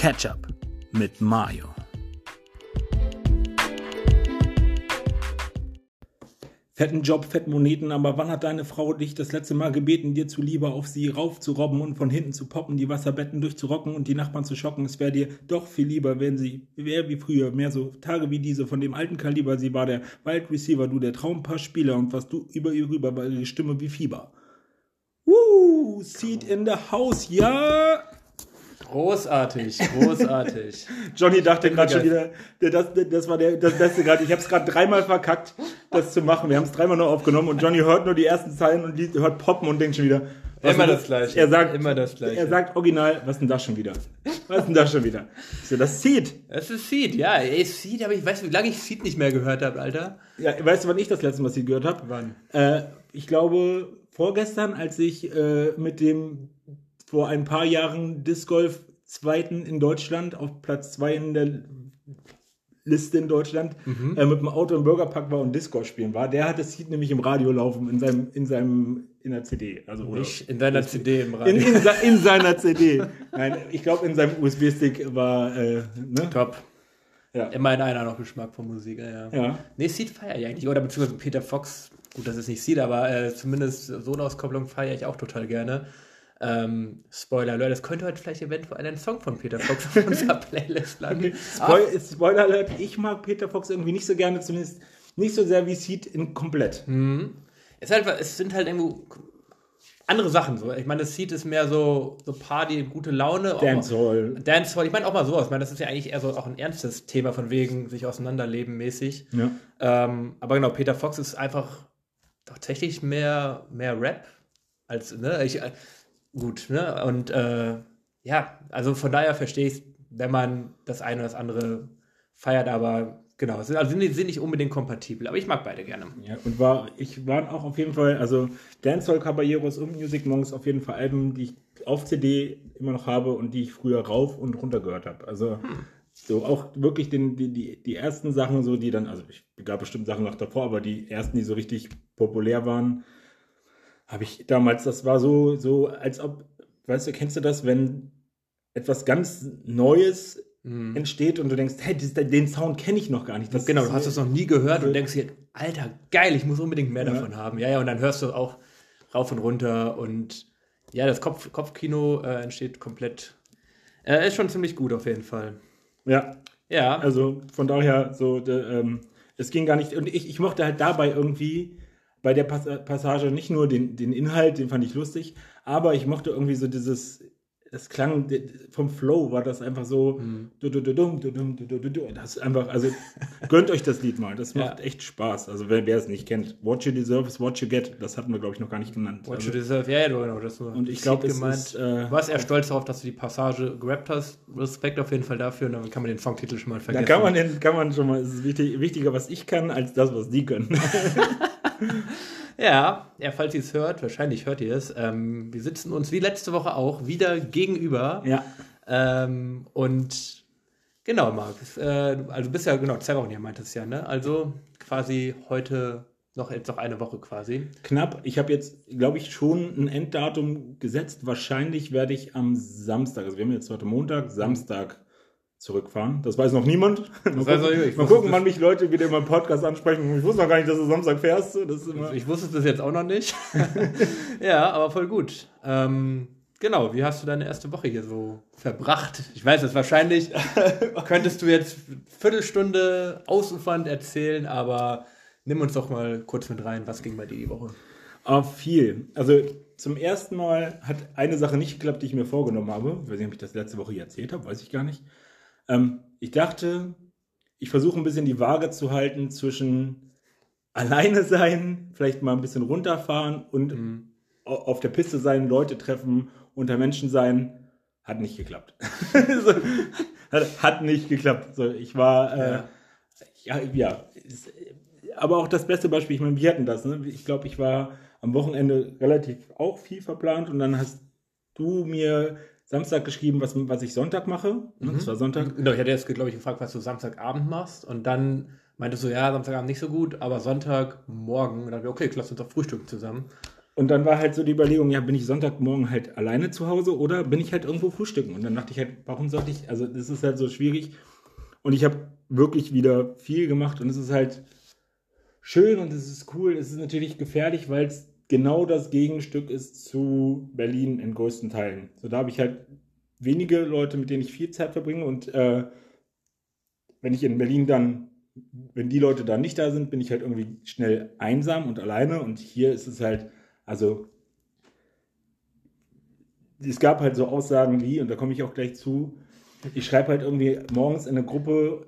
Ketchup mit Mayo. Fetten Job, fetten Moneten, aber wann hat deine Frau dich das letzte Mal gebeten, dir zuliebe auf sie raufzurobben und von hinten zu poppen, die Wasserbetten durchzurocken und die Nachbarn zu schocken? Es wäre dir doch viel lieber, wenn sie wäre wie früher, mehr so Tage wie diese von dem alten Kaliber. Sie war der Wild Receiver, du der Traumpassspieler und was du über ihr rüber war ihre Stimme wie Fieber. Woo, Seat in the House, ja! Großartig, großartig. Johnny dachte gerade schon wieder, das, das war der, das Beste gerade. Ich habe es gerade dreimal verkackt, das zu machen. Wir haben es dreimal nur aufgenommen und Johnny hört nur die ersten Zeilen und hört poppen und denkt schon wieder. Immer das Gleiche. Er sagt, immer das Gleiche. Er sagt original, was ist denn das schon wieder? Was ist denn das schon wieder? So, das Seed. Das ist Seed, ja. Ey, Seed, aber ich weiß, wie lange ich Seed nicht mehr gehört habe, Alter. Ja, weißt du, wann ich das letzte Mal Seed gehört habe? Wann? Äh, ich glaube, vorgestern, als ich äh, mit dem vor ein paar Jahren Disc Golf Zweiten in Deutschland, auf Platz zwei in der Liste in Deutschland, äh, mit dem Auto im Bürgerpark war und Discord spielen war. Der hat das Seed nämlich im Radio laufen, in seinem, in seinem, in der CD. Also, oder Nicht in deiner CD im Radio. in, in, in seiner CD. Nein, ich glaube, in seinem USB-Stick war, äh, ne? Top. Ja. Immerhin einer noch Geschmack von Musik, ja. Ja. Nee, Seed feiere ich eigentlich. Oder beziehungsweise Peter Fox. Gut, das ist nicht Seed, aber äh, zumindest so eine Auskopplung feiere ich auch total gerne. Ähm, Spoiler Alert, das könnte heute vielleicht eventuell ein Song von Peter Fox auf unserer Playlist landen. Spoil Spoiler Alert, ich mag Peter Fox irgendwie nicht so gerne, zumindest nicht so sehr wie Seed in komplett. Es, ist halt, es sind halt irgendwo andere Sachen so. Ich meine, das Seed ist mehr so, so Party, gute Laune. auch mal- Dancehall. Dancehall, ich meine auch mal sowas. Ich meine, das ist ja eigentlich eher so auch ein ernstes Thema von wegen sich auseinanderleben mäßig. Ja. Ähm, aber genau, Peter Fox ist einfach tatsächlich mehr, mehr Rap als, ne, ich, gut, ne, und äh, ja, also von daher verstehe ich wenn man das eine oder das andere feiert, aber genau, es sind, also sind, nicht- sind nicht unbedingt kompatibel, aber ich mag beide gerne. Ja, und war, ich war auch auf jeden Fall, also Dancehall Caballeros und Music Monks auf jeden Fall Alben, die ich auf CD immer noch habe und die ich früher rauf und runter gehört habe. Also so auch wirklich den, die, die, die ersten Sachen, so die dann, also ich gab bestimmt Sachen noch davor, aber die ersten, die so richtig populär waren, habe ich damals, das war so, so, als ob, weißt du, kennst du das, wenn etwas ganz Neues entsteht und du denkst, hey, den Sound kenne ich noch gar nicht. Das Genau, du hast es noch nie gehört und denkst dir, Alter, geil, ich muss unbedingt mehr davon haben. Ja, ja, und dann hörst du auch rauf und runter und ja, das Kopf, Kopfkino äh, entsteht komplett. Äh, ist schon ziemlich gut auf jeden Fall. Ja, Ja, Also von daher, so, de, ähm, es ging gar nicht. Und ich, ich mochte halt dabei irgendwie bei der Pas Passage nicht nur den, den Inhalt, den fand ich lustig, aber ich mochte irgendwie so dieses, es klang vom Flow, war das einfach so, du. das ist einfach, also gönnt euch das Lied mal, das macht Ja. echt Spaß. Also wer, wer es nicht kennt, What You Deserve is What You Get, das hatten wir, glaube ich, noch gar nicht genannt. What also, You Deserve, ja, ja, genau, das war Und ich das glaube, es gemeint. ist, äh, du warst eher stolz darauf, dass du die Passage gerappt hast. Respekt auf jeden Fall dafür und dann kann man den Songtitel schon mal da vergessen. kann man, den, kann man schon mal, es ist wichtig, wichtiger, was ich kann, als das, was die können. Ja, ja, falls ihr es hört, wahrscheinlich hört ihr es. Ähm, wir sitzen uns wie letzte Woche auch wieder gegenüber. ja. Ähm, und genau, Marc, äh, also bist ja genau zwei Wochen hier, meintest du ja, ne? Also quasi heute noch jetzt noch eine Woche quasi. Knapp. Ich habe jetzt, glaube ich, schon ein Enddatum gesetzt. Wahrscheinlich werde ich am Samstag, also wir haben jetzt heute Montag, Samstag zurückfahren. Das weiß noch niemand. mal weiß gucken, noch. Ich mal gucken das- wann mich Leute wieder in meinem Podcast ansprechen. Ich wusste noch gar nicht, dass du Samstag fährst. Das ist immer Ich wusste bis jetzt auch noch nicht. ja, aber voll gut. Ähm, genau, wie hast du deine erste Woche hier so verbracht? Ich weiß es wahrscheinlich, könntest du jetzt Viertelstunde ausufernd erzählen, aber nimm uns doch mal kurz mit rein, was ging bei dir die Woche? Ah, viel. Also zum ersten Mal hat eine Sache nicht geklappt, die ich mir vorgenommen habe. Ich weiß nicht, ob ich das letzte Woche hier erzählt habe, weiß ich gar nicht. Ähm, ich dachte, ich versuche ein bisschen die Waage zu halten zwischen alleine sein, vielleicht mal ein bisschen runterfahren und au- auf der Piste sein, Leute treffen, unter Menschen sein. Hat nicht geklappt. so, hat, hat nicht geklappt. So, ich war, äh, ja, ja, ist, aber auch das beste Beispiel, ich meine, wir hatten das, ne? Ich glaube, ich war am Wochenende relativ auch viel verplant und dann hast du mir Samstag geschrieben, was, was ich Sonntag mache. Ne? Das war Sonntag. Genau, ich hatte jetzt, glaube ich, gefragt, was du Samstagabend machst und dann meintest du, ja, Samstagabend nicht so gut, aber Sonntagmorgen, und dann dachte ich, okay, lass uns doch frühstücken zusammen. und dann war halt so die Überlegung, ja, bin ich Sonntagmorgen halt alleine zu Hause oder bin ich halt irgendwo frühstücken? Und dann dachte ich halt, warum sollte ich, also das ist halt so schwierig. Und ich habe wirklich wieder viel gemacht und es ist halt schön und es ist cool. Es ist natürlich gefährlich, weil es genau das Gegenstück ist zu Berlin in größten Teilen. So, da habe ich halt wenige Leute, mit denen ich viel Zeit verbringe und äh, wenn ich in Berlin dann, wenn die Leute da nicht da sind, bin ich halt irgendwie schnell einsam und alleine und hier ist es halt, also es gab halt so Aussagen wie, und da komme ich auch gleich zu, ich schreibe halt irgendwie morgens in eine Gruppe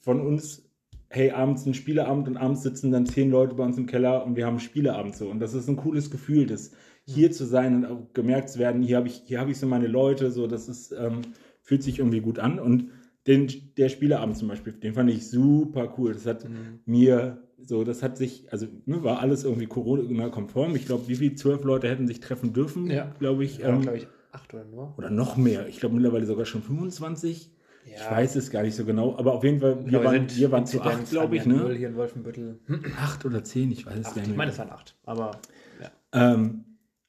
von uns, hey, abends ein Spieleabend und abends sitzen dann zehn Leute bei uns im Keller und wir haben Spieleabend so. Und das ist ein cooles Gefühl, das hier zu sein und auch gemerkt zu werden, hier habe ich, hier habe ich so meine Leute, so, das ist, ähm, fühlt sich irgendwie gut an. Und den, der Spieleabend zum Beispiel, den fand ich super cool. Das hat mhm. mir so, das hat sich, also ne, war alles irgendwie Corona-konform. Ich glaube, wie viele zwölf Leute hätten sich treffen dürfen, ja. glaube ich. Ja, ähm, glaube ich, acht oder nur. Oder noch mehr. Ich glaube mittlerweile sogar schon 25. Ja. Ich weiß es gar nicht so genau, aber auf jeden Fall, wir, wir waren, wir waren zu acht, glaube ich, ne? Hier in Wolfenbüttel. Acht oder zehn, ich weiß es gar nicht. Ich meine, es waren acht, aber ja. Ähm,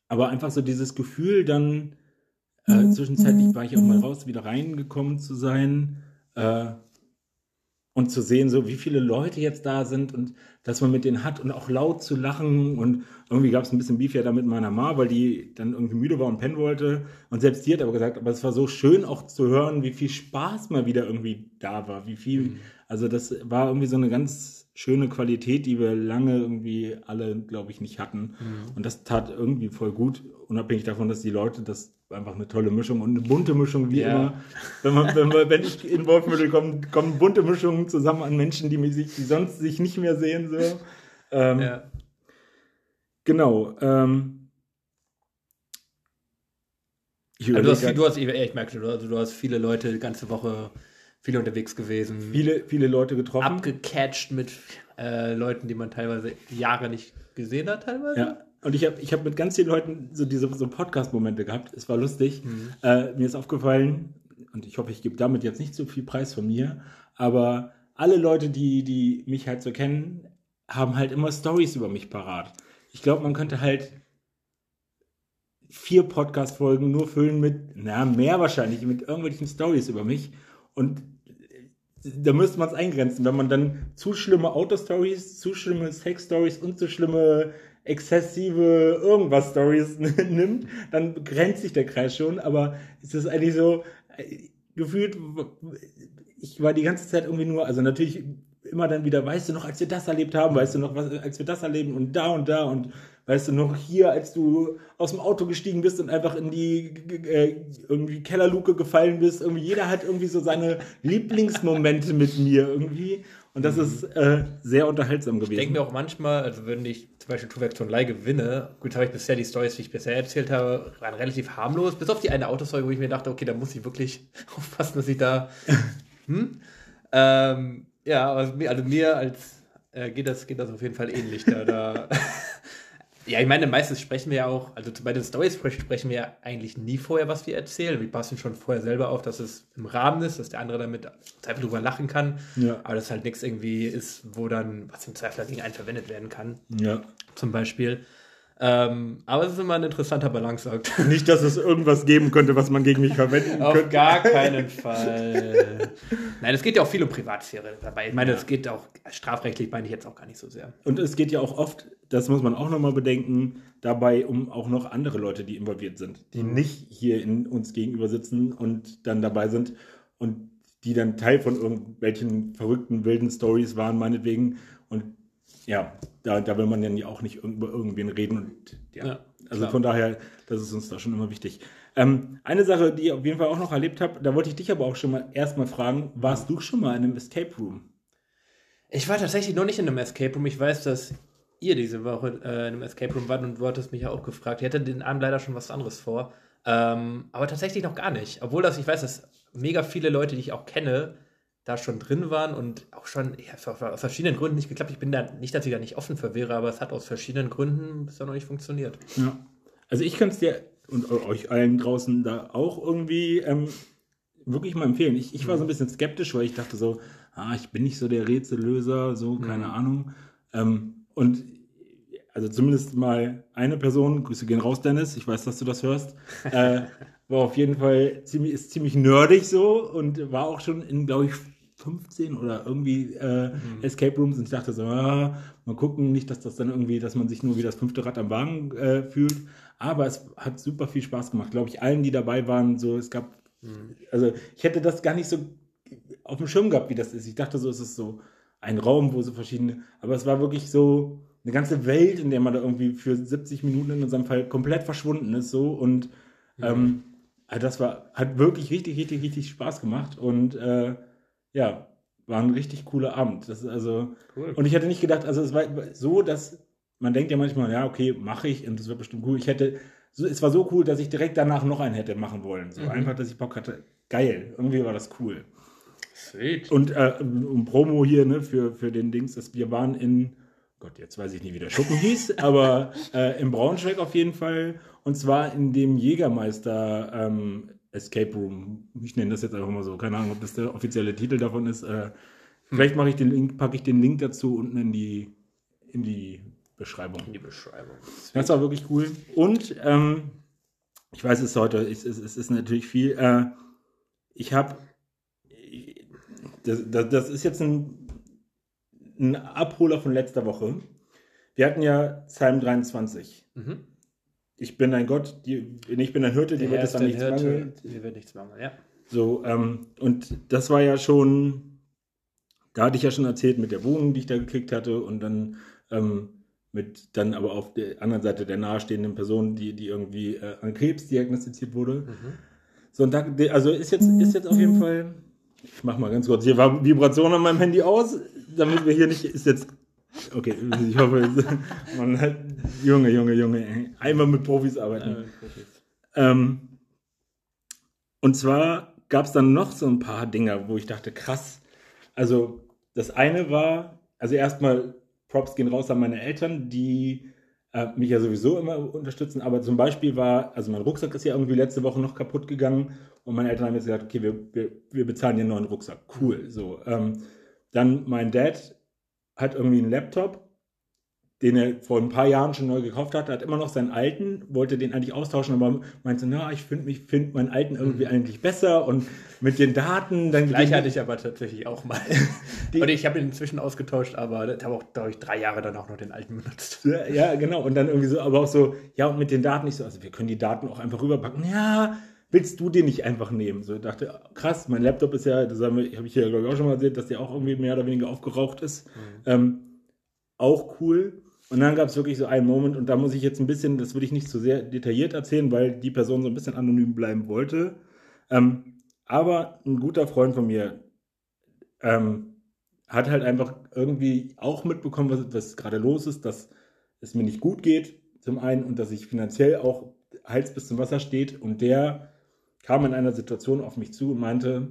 aber einfach so dieses Gefühl, dann äh, zwischenzeitlich war ich auch mal raus, wieder reingekommen zu sein äh, und zu sehen, so wie viele Leute jetzt da sind und dass man mit denen hat und auch laut zu lachen und irgendwie gab es ein bisschen Beef ja da mit meiner Ma, weil die dann irgendwie müde war und pennen wollte und selbst die hat aber gesagt, aber es war so schön auch zu hören, wie viel Spaß mal wieder irgendwie da war, wie viel, mhm. also das war irgendwie so eine ganz schöne Qualität, die wir lange irgendwie alle, glaube ich, nicht hatten mhm. und das tat irgendwie voll gut, unabhängig davon, dass die Leute das einfach eine tolle Mischung und eine bunte Mischung, wie ja. immer. Wenn, man, wenn, man, wenn ich in Wolfmittel komme, kommen bunte Mischungen zusammen an Menschen, die, mich, die sonst sich nicht mehr sehen. So. Ähm, ja. Genau. Ähm, ich, also du, hast, du hast, ich merke, du, also du hast viele Leute die ganze Woche viele unterwegs gewesen. Viele, viele Leute getroffen. Abgecatcht mit äh, Leuten, die man teilweise Jahre nicht gesehen hat, teilweise. Ja. Und ich habe ich hab mit ganz vielen Leuten so diese so Podcast-Momente gehabt. Es war lustig. Mhm. Äh, mir ist aufgefallen, und ich hoffe, ich gebe damit jetzt nicht so viel Preis von mir, aber alle Leute, die, die mich halt so kennen, haben halt immer Stories über mich parat. Ich glaube, man könnte halt vier Podcast-Folgen nur füllen mit, na, mehr wahrscheinlich, mit irgendwelchen Stories über mich. Und da müsste man es eingrenzen, wenn man dann zu schlimme Auto-Stories, zu schlimme Sex-Stories und zu schlimme exzessive irgendwas Stories nimmt, dann grenzt sich der Kreis schon, aber es ist eigentlich so äh, gefühlt, ich war die ganze Zeit irgendwie nur, also natürlich immer dann wieder, weißt du noch, als wir das erlebt haben, weißt du noch, was, als wir das erleben und da und da und weißt du noch hier, als du aus dem Auto gestiegen bist und einfach in die äh, irgendwie Kellerluke gefallen bist, irgendwie jeder hat irgendwie so seine Lieblingsmomente mit mir irgendwie und das mhm. ist äh, sehr unterhaltsam gewesen. Ich denke mir auch manchmal, also wenn ich zum Beispiel Tuvex Online gewinne, gut, habe ich bisher die Stories, die ich bisher erzählt habe, waren relativ harmlos, bis auf die eine Autostory, wo ich mir dachte, okay, da muss ich wirklich aufpassen, dass ich da. hm? ähm, ja, also mir, also mir als äh, geht, das, geht das auf jeden Fall ähnlich. Da, da Ja, ich meine, meistens sprechen wir ja auch, also bei den Stories sprechen wir ja eigentlich nie vorher, was wir erzählen. Wir passen schon vorher selber auf, dass es im Rahmen ist, dass der andere damit einfach drüber lachen kann. Ja. Aber dass halt nichts irgendwie ist, wo dann was im Zweifel gegen einen verwendet werden kann. Ja. Zum Beispiel. Ähm, aber es ist immer ein interessanter Balanceakt. Nicht, dass es irgendwas geben könnte, was man gegen mich verwenden Auf könnte. Auf gar keinen Fall. Nein, es geht ja auch viel um Privatsphäre dabei. Ich meine, es ja. geht auch strafrechtlich, meine ich jetzt auch gar nicht so sehr. Und es geht ja auch oft, das muss man auch nochmal bedenken, dabei um auch noch andere Leute, die involviert sind, die mhm. nicht hier in uns gegenüber sitzen und dann dabei sind und die dann Teil von irgendwelchen verrückten, wilden Stories waren, meinetwegen. Und ja, da, da will man dann ja auch nicht über irgendwen reden. Und, ja. ja also von daher, das ist uns da schon immer wichtig. Ähm, eine Sache, die ich auf jeden Fall auch noch erlebt habe, da wollte ich dich aber auch schon mal erstmal fragen, warst du schon mal in einem Escape Room? Ich war tatsächlich noch nicht in einem Escape Room. Ich weiß, dass ihr diese Woche äh, in einem Escape Room wart und du hattest mich ja auch gefragt. Ich hatte den Abend leider schon was anderes vor. Ähm, aber tatsächlich noch gar nicht. Obwohl das, ich weiß, dass mega viele Leute, die ich auch kenne, da schon drin waren und auch schon ja, aus verschiedenen Gründen nicht geklappt. Ich bin da nicht, dass ich da nicht offen für wäre, aber es hat aus verschiedenen Gründen bisher noch nicht funktioniert. Ja. Also ich kann es dir und euch allen draußen da auch irgendwie ähm, wirklich mal empfehlen. Ich, ich war so ein bisschen skeptisch, weil ich dachte so, ah, ich bin nicht so der Rätsellöser, so, keine mhm. Ahnung. Ähm, und also zumindest mal eine Person, Grüße gehen raus, Dennis, ich weiß, dass du das hörst, äh, war auf jeden Fall ziemlich, ist ziemlich nerdig so und war auch schon in, glaube ich, 15 oder irgendwie äh, mhm. Escape Rooms und ich dachte so, ah, mal gucken, nicht, dass das dann irgendwie, dass man sich nur wie das fünfte Rad am Wagen äh, fühlt. Aber es hat super viel Spaß gemacht, glaube ich, allen, die dabei waren. So, es gab, mhm. also ich hätte das gar nicht so auf dem Schirm gehabt, wie das ist. Ich dachte so, es ist so ein Raum, wo so verschiedene, aber es war wirklich so eine ganze Welt, in der man da irgendwie für 70 Minuten in unserem Fall komplett verschwunden ist, so und mhm. ähm, das war, hat wirklich richtig, richtig, richtig Spaß gemacht und äh, ja, war ein richtig cooler Abend. Das ist also, cool. und ich hätte nicht gedacht, also es war so, dass man denkt ja manchmal, ja, okay, mache ich und das wird bestimmt cool. Ich hätte, so, es war so cool, dass ich direkt danach noch einen hätte machen wollen. So mhm. einfach, dass ich Bock hatte. Geil, irgendwie war das cool. Sweet. Und äh, um Promo hier, ne, für, für den Dings, dass wir waren in, Gott, jetzt weiß ich nicht, wie der Schuppen hieß, aber äh, im Braunschweig auf jeden Fall. Und zwar in dem Jägermeister ähm, Escape Room. Ich nenne das jetzt einfach mal so. Keine Ahnung, ob das der offizielle Titel davon ist. Äh, vielleicht mache ich den Link, packe ich den Link dazu unten in die, in die Beschreibung. In die Beschreibung. Das war wirklich cool. Und ähm, ich weiß, es ist heute, es, es, es ist natürlich viel. Äh, ich habe, das, das, das, ist jetzt ein, ein Abholer von letzter Woche. Wir hatten ja Psalm 23. Mhm. Ich bin ein Gott, die, ich bin ein Hirte, die wird es dann nichts Hirte, mangeln. Die wird nichts mangeln, ja. So, ähm, und das war ja schon, da hatte ich ja schon erzählt mit der Wohnung, die ich da gekriegt hatte und dann ähm, mit dann aber auf der anderen Seite der nahestehenden Person, die, die irgendwie äh, an Krebs diagnostiziert wurde. Mhm. So, und da, also ist jetzt, ist jetzt auf jeden Fall, ich mach mal ganz kurz, hier war Vibration an meinem Handy aus, damit wir hier nicht, ist jetzt, okay, ich hoffe, man hat, Junge, Junge, Junge, einmal mit Profis arbeiten. Ja, mit Profis. Ähm, und zwar gab es dann noch so ein paar Dinge, wo ich dachte, krass, also das eine war, also erstmal Props gehen raus an meine Eltern, die äh, mich ja sowieso immer unterstützen. Aber zum Beispiel war, also mein Rucksack ist ja irgendwie letzte Woche noch kaputt gegangen und meine Eltern haben jetzt gesagt, okay, wir, wir, wir bezahlen dir einen neuen Rucksack. Cool. So. Ähm, dann mein Dad hat irgendwie einen Laptop den er vor ein paar Jahren schon neu gekauft hat, hat immer noch seinen alten, wollte den eigentlich austauschen, aber meinte, na, ich finde mich, finde meinen alten irgendwie mhm. eigentlich besser und mit den Daten, dann. Gleich hatte ich aber tatsächlich auch mal. und ich habe ihn inzwischen ausgetauscht, aber ich habe auch, glaube ich, drei Jahre dann auch noch den alten benutzt. Ja, ja, genau. Und dann irgendwie so, aber auch so, ja, und mit den Daten nicht so, also wir können die Daten auch einfach rüberpacken. Ja, willst du den nicht einfach nehmen? So, ich dachte, krass, mein Laptop ist ja, das habe ich hier, glaube ich, auch schon mal gesehen, dass der auch irgendwie mehr oder weniger aufgeraucht ist. Mhm. Ähm, auch cool. Und dann gab es wirklich so einen Moment, und da muss ich jetzt ein bisschen, das würde ich nicht zu so sehr detailliert erzählen, weil die Person so ein bisschen anonym bleiben wollte. Ähm, aber ein guter Freund von mir ähm, hat halt einfach irgendwie auch mitbekommen, was, was gerade los ist, dass es mir nicht gut geht, zum einen, und dass ich finanziell auch Hals bis zum Wasser steht. Und der kam in einer Situation auf mich zu und meinte,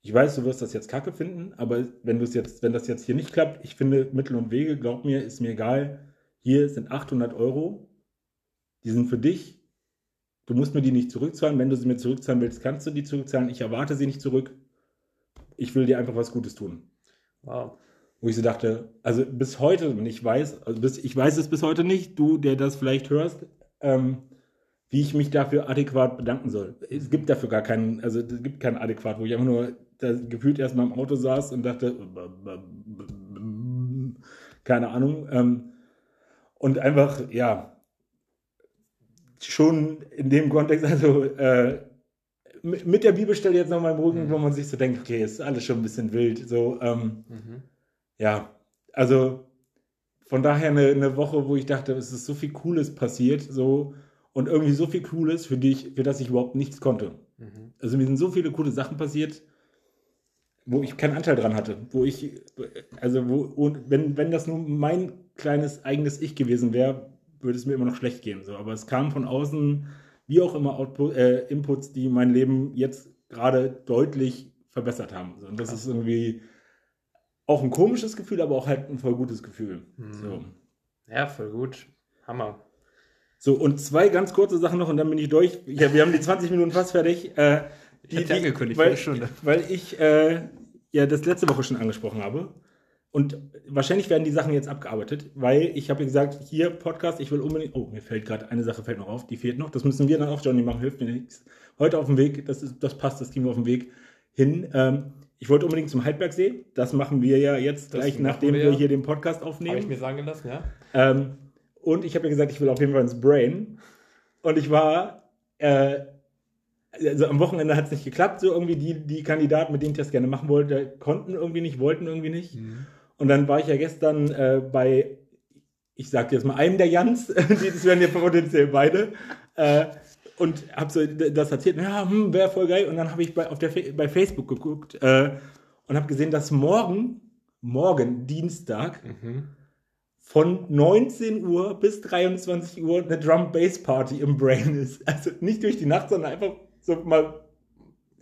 ich weiß, du wirst das jetzt kacke finden, aber wenn du es jetzt, wenn das jetzt hier nicht klappt, ich finde Mittel und Wege, glaub mir, ist mir egal. Hier sind 800 Euro, die sind für dich. Du musst mir die nicht zurückzahlen. Wenn du sie mir zurückzahlen willst, kannst du die zurückzahlen. Ich erwarte sie nicht zurück. Ich will dir einfach was Gutes tun. Wow. Wo ich so dachte, also bis heute, und ich weiß, also bis, ich weiß es bis heute nicht, du, der das vielleicht hörst, ähm, wie ich mich dafür adäquat bedanken soll. Es gibt dafür gar keinen, also es gibt keinen adäquat, wo ich einfach nur da gefühlt erstmal im Auto saß und dachte, keine Ahnung. Ähm, und einfach, ja, schon in dem Kontext, also äh, mit der Bibelstelle jetzt nochmal im Rücken, mhm. wo man sich so denkt, okay, ist alles schon ein bisschen wild. So, ähm, mhm. ja, also von daher eine, eine, Woche, wo ich dachte, es ist so viel Cooles passiert, so und irgendwie so viel Cooles, für, die ich, für das ich überhaupt nichts konnte. Mhm. Also mir sind so viele coole Sachen passiert, wo ich keinen Anteil dran hatte, wo ich, also wo, und wenn, wenn das nur mein kleines eigenes Ich gewesen wäre, würde es mir immer noch schlecht gehen. So. Aber es kam von außen, wie auch immer, Output, äh, Inputs, die mein Leben jetzt gerade deutlich verbessert haben. So. Und das ist irgendwie auch ein komisches Gefühl, aber auch halt ein voll gutes Gefühl. Mhm. So. Ja, voll gut. Hammer. So, und zwei ganz kurze Sachen noch und dann bin ich durch. Ja, wir haben die 20 Minuten fast fertig. Äh, die, ich die, angekündigt, weil, Stunde. Weil ich äh, ja das letzte Woche schon angesprochen habe. und wahrscheinlich werden die Sachen jetzt abgearbeitet, weil ich habe gesagt, hier Podcast, ich will unbedingt. Oh, mir fällt gerade eine Sache fällt noch auf, die fehlt noch. Das müssen wir dann auch, Johnny, machen, hilft mir nichts. Heute auf dem Weg, das, ist, das passt, das kriegen wir auf dem Weg hin. Ähm, ich wollte unbedingt zum Heidbergsee. Das machen wir ja jetzt Das gleich, nachdem wir. wir hier den Podcast Habe ich aufnehmen. mir sagen gelassen, ja. Ähm, und ich habe ja gesagt, ich will auf jeden Fall ins Brain. Und ich war, äh, also am Wochenende hat es nicht geklappt. So irgendwie die, die Kandidaten, mit denen ich das gerne machen wollte, konnten irgendwie nicht, wollten irgendwie nicht. Und dann war ich ja gestern äh, bei, ich sag jetzt mal, einem der Jans, das werden ja potenziell beide, äh, und habe so das erzählt, ja, hm, wäre voll geil. Und dann habe ich bei, auf der, bei Facebook geguckt äh, und habe gesehen, dass morgen, morgen, Dienstag, von 19 Uhr bis 23 Uhr eine Drum-Bass-Party im Brain ist. Also nicht durch die Nacht, sondern einfach so mal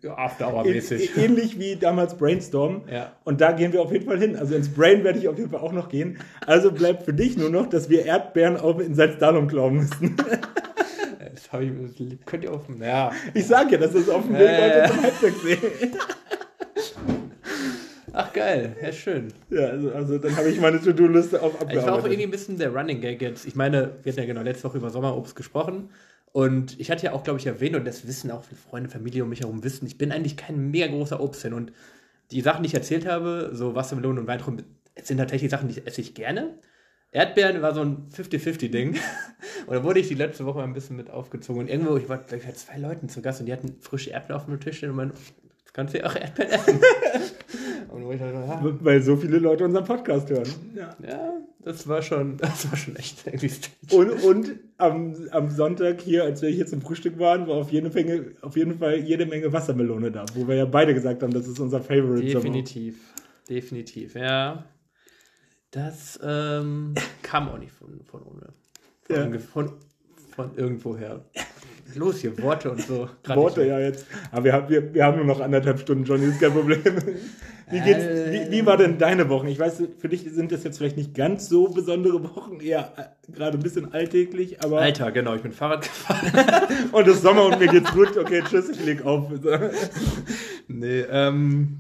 Ja, After-Hour-mäßig. ähnlich wie damals Brainstorm. Ja. Und da gehen wir auf jeden Fall hin. Also ins Brain werde ich auf jeden Fall auch noch gehen. Also bleibt für dich nur noch, dass wir Erdbeeren auch in Salzdalum klauen müssen. Das, hab ich, das könnt ihr offen. Ja. Ich sage ja, das ist auf dem Weg heute zum Halbwerksee. Ach geil, ja schön. Ja, also, also dann habe ich meine To-Do-Liste auf Ich war auch abgearbeitet. irgendwie ein bisschen der Running Gag jetzt. Ich meine, wir hatten ja genau letzte Woche über Sommerobst gesprochen. Und ich hatte ja auch, glaube ich, erwähnt, und das wissen auch viele Freunde, Familie um mich herum wissen, ich bin eigentlich kein mega großer Obstfan. Und die Sachen, die ich erzählt habe, so Wassermelonen und Weintrauben, sind tatsächlich Sachen, die esse ich gerne. Erdbeeren war so ein 50-50-Ding. Und da wurde ich die letzte Woche ein bisschen mit aufgezogen. Und irgendwo, ich war gleich bei zwei Leuten zu Gast und die hatten frische Erdbeeren auf dem Tisch stehen und meinen, das kannst du ja auch Erdbeeren essen. und wo ich dachte, ja, Weil so viele Leute unseren Podcast hören. Ja. ja, das war schon, das war schon echt. Und, und am, am Sonntag hier, als wir hier zum Frühstück waren, war auf jede, Menge, auf jeden Fall jede Menge Wassermelone da, wo wir ja beide gesagt haben, das ist unser Favorite. Definitiv. Definitiv, ja. Das ähm, kam auch nicht von, von ohne. Von, Ja. von, von irgendwoher. Los hier, Worte und so. Worte ja jetzt. Aber wir haben, wir, wir haben nur noch anderthalb Stunden, Johnny, ist kein Problem. Wie, geht's, wie, wie war denn deine Wochen? Ich weiß, für dich sind das jetzt vielleicht nicht ganz so besondere Wochen, eher äh, gerade ein bisschen alltäglich, aber. Alter, genau, ich bin Fahrrad gefahren. Und es ist Sommer und mir geht's gut. Okay, tschüss, ich leg auf. nee, ähm,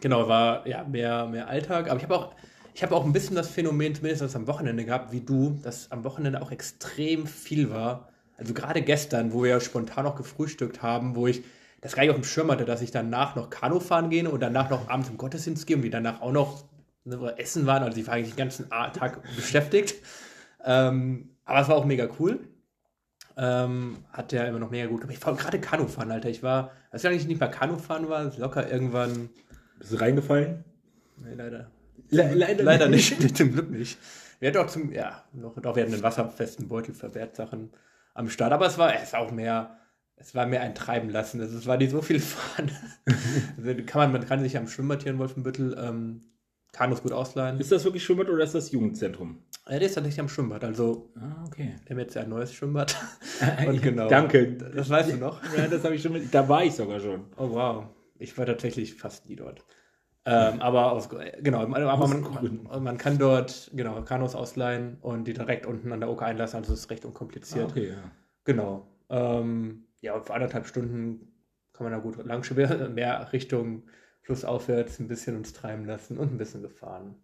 genau, war ja mehr, mehr Alltag. Aber ich habe auch, ich habe auch ein bisschen das Phänomen, zumindest am Wochenende gehabt, wie du, dass am Wochenende auch extrem viel war. Also gerade gestern, wo wir ja spontan noch gefrühstückt haben, wo ich das gar nicht auf dem Schirm hatte, dass ich danach noch Kanu fahren gehe und danach noch abends im Gottesdienst gehe und wir danach auch noch ne, essen waren. Also ich war eigentlich den ganzen Tag beschäftigt. Ähm, aber es war auch mega cool. Ähm, hat ja immer noch mega gut gemacht. Ich war gerade Kanu fahren, Alter. Ich war, als ich eigentlich nicht mal Kanu fahren war, ist locker irgendwann. Bist du reingefallen? Nee, leider. Le leider, Leider nicht, zum Glück nicht. Wir hatten auch zum, ja, noch, doch, wir hatten einen wasserfesten Beutel für Wertsachen am Start, aber es war, es war auch mehr, es war mehr ein Treiben lassen. Also es war nicht so viel Fahren. also kann man, man kann sich am Schwimmbad hier in Wolfenbüttel ähm, Kanus gut ausleihen. Ist das wirklich Schwimmbad oder ist das Jugendzentrum? Ja, der ist tatsächlich am Schwimmbad. Also, Ah, okay. wir haben jetzt ja ein neues Schwimmbad. Und genau. Danke. Das weißt du noch? Ja, das habe ich schon mit, Da war ich sogar schon. Oh wow, ich war tatsächlich fast nie dort. Ähm, aber aus, genau, aber man, man, man kann dort genau Kanus ausleihen und die direkt unten an der Oker einlassen, also es ist recht unkompliziert. Ah, okay, ja. Genau. Ähm, ja, für anderthalb Stunden kann man da gut lang schwimmen, mehr Richtung flussaufwärts ein bisschen uns treiben lassen und ein bisschen gefahren.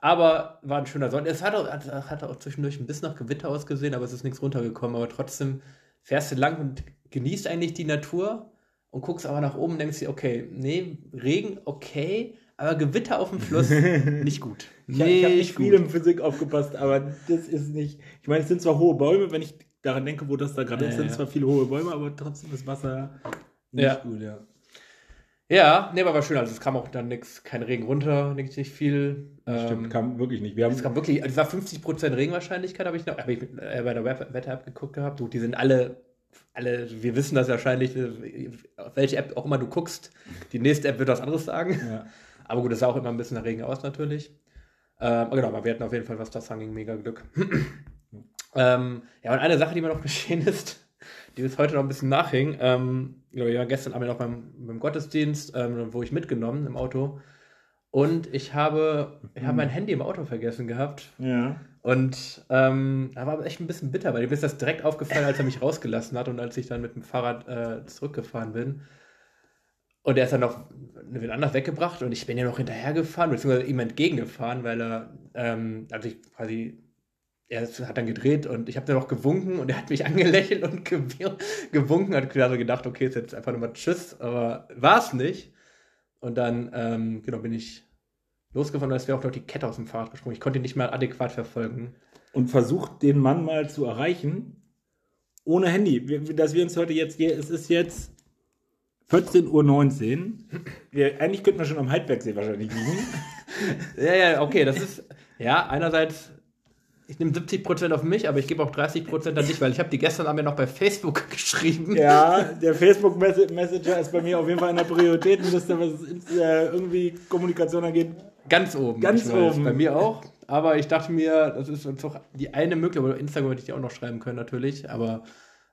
Aber war ein schöner Sonntag. Es hat auch, hat, hat auch zwischendurch ein bisschen nach Gewitter ausgesehen, aber es ist nichts runtergekommen. Aber trotzdem fährst du lang und genießt eigentlich die Natur und guckst aber nach oben und denkst dir, okay, nee, Regen, okay, aber Gewitter auf dem Fluss, nicht gut. Ich, hab- ich habe nicht Nicht viel in Physik aufgepasst, aber das ist nicht. Ich meine, es sind zwar hohe Bäume, wenn ich daran denke, wo das da gerade ist, sind zwar viele hohe Bäume, aber trotzdem ist Wasser nicht Ja. gut, ja. Ja, nee, aber war schön. Also es kam auch dann nichts, kein Regen runter, nichts nicht viel. Stimmt, Ähm, kam wirklich nicht. Wir haben, Es gab wirklich, also es war 50% Regenwahrscheinlichkeit, habe ich noch, habe ich äh, bei der Wetter-App geguckt gehabt. Du, die sind alle, alle, wir wissen das wahrscheinlich, auf welche App auch immer du guckst. Die nächste App wird was anderes sagen. ja. Aber gut, es sah auch immer ein bisschen nach Regen aus, natürlich. Ähm, aber genau, aber wir hatten auf jeden Fall, was das anging, mega Glück. Ähm, ja, und eine Sache, die mir noch geschehen ist, die bis heute noch ein bisschen nachhing, ähm, wir waren gestern Abend noch beim, beim Gottesdienst, ähm, wo ich mitgenommen im Auto. Und ich habe, ich habe mein Handy im Auto vergessen gehabt. ja. Und ähm, da war echt ein bisschen bitter, weil mir ist das direkt aufgefallen, als er mich rausgelassen hat und als ich dann mit dem Fahrrad äh, zurückgefahren bin. Und er ist dann noch wieder anders weggebracht und ich bin ja noch hinterhergefahren, beziehungsweise ihm entgegengefahren, weil er, ähm, also ich quasi, er hat dann gedreht und ich habe dann noch gewunken und er hat mich angelächelt und gewunken, hat also gedacht, okay, ist jetzt einfach nochmal Tschüss, aber war es nicht. Und dann, ähm, genau, bin ich losgefahren es wäre auch noch die Kette aus dem Fahrrad gesprungen. Ich konnte ihn nicht mal adäquat verfolgen. Und versucht, den Mann mal zu erreichen, ohne Handy. Dass wir uns heute jetzt, es ist jetzt 14.19 Uhr. Wir, eigentlich könnten wir schon am Heidbergsee wahrscheinlich liegen. ja, ja, okay, das ist, ja, einerseits, ich nehme 70% auf mich, aber ich gebe auch 30% an dich, weil ich habe die gestern Abend noch bei Facebook geschrieben. Ja, der Facebook-Messenger ist bei mir auf jeden Fall in der Prioritätenliste, was äh, irgendwie Kommunikation angeht. Ganz oben. Ganz oben. Bei mir auch. Aber ich dachte mir, das ist doch die eine Möglichkeit, oder Instagram hätte ich dir auch noch schreiben können, natürlich, aber.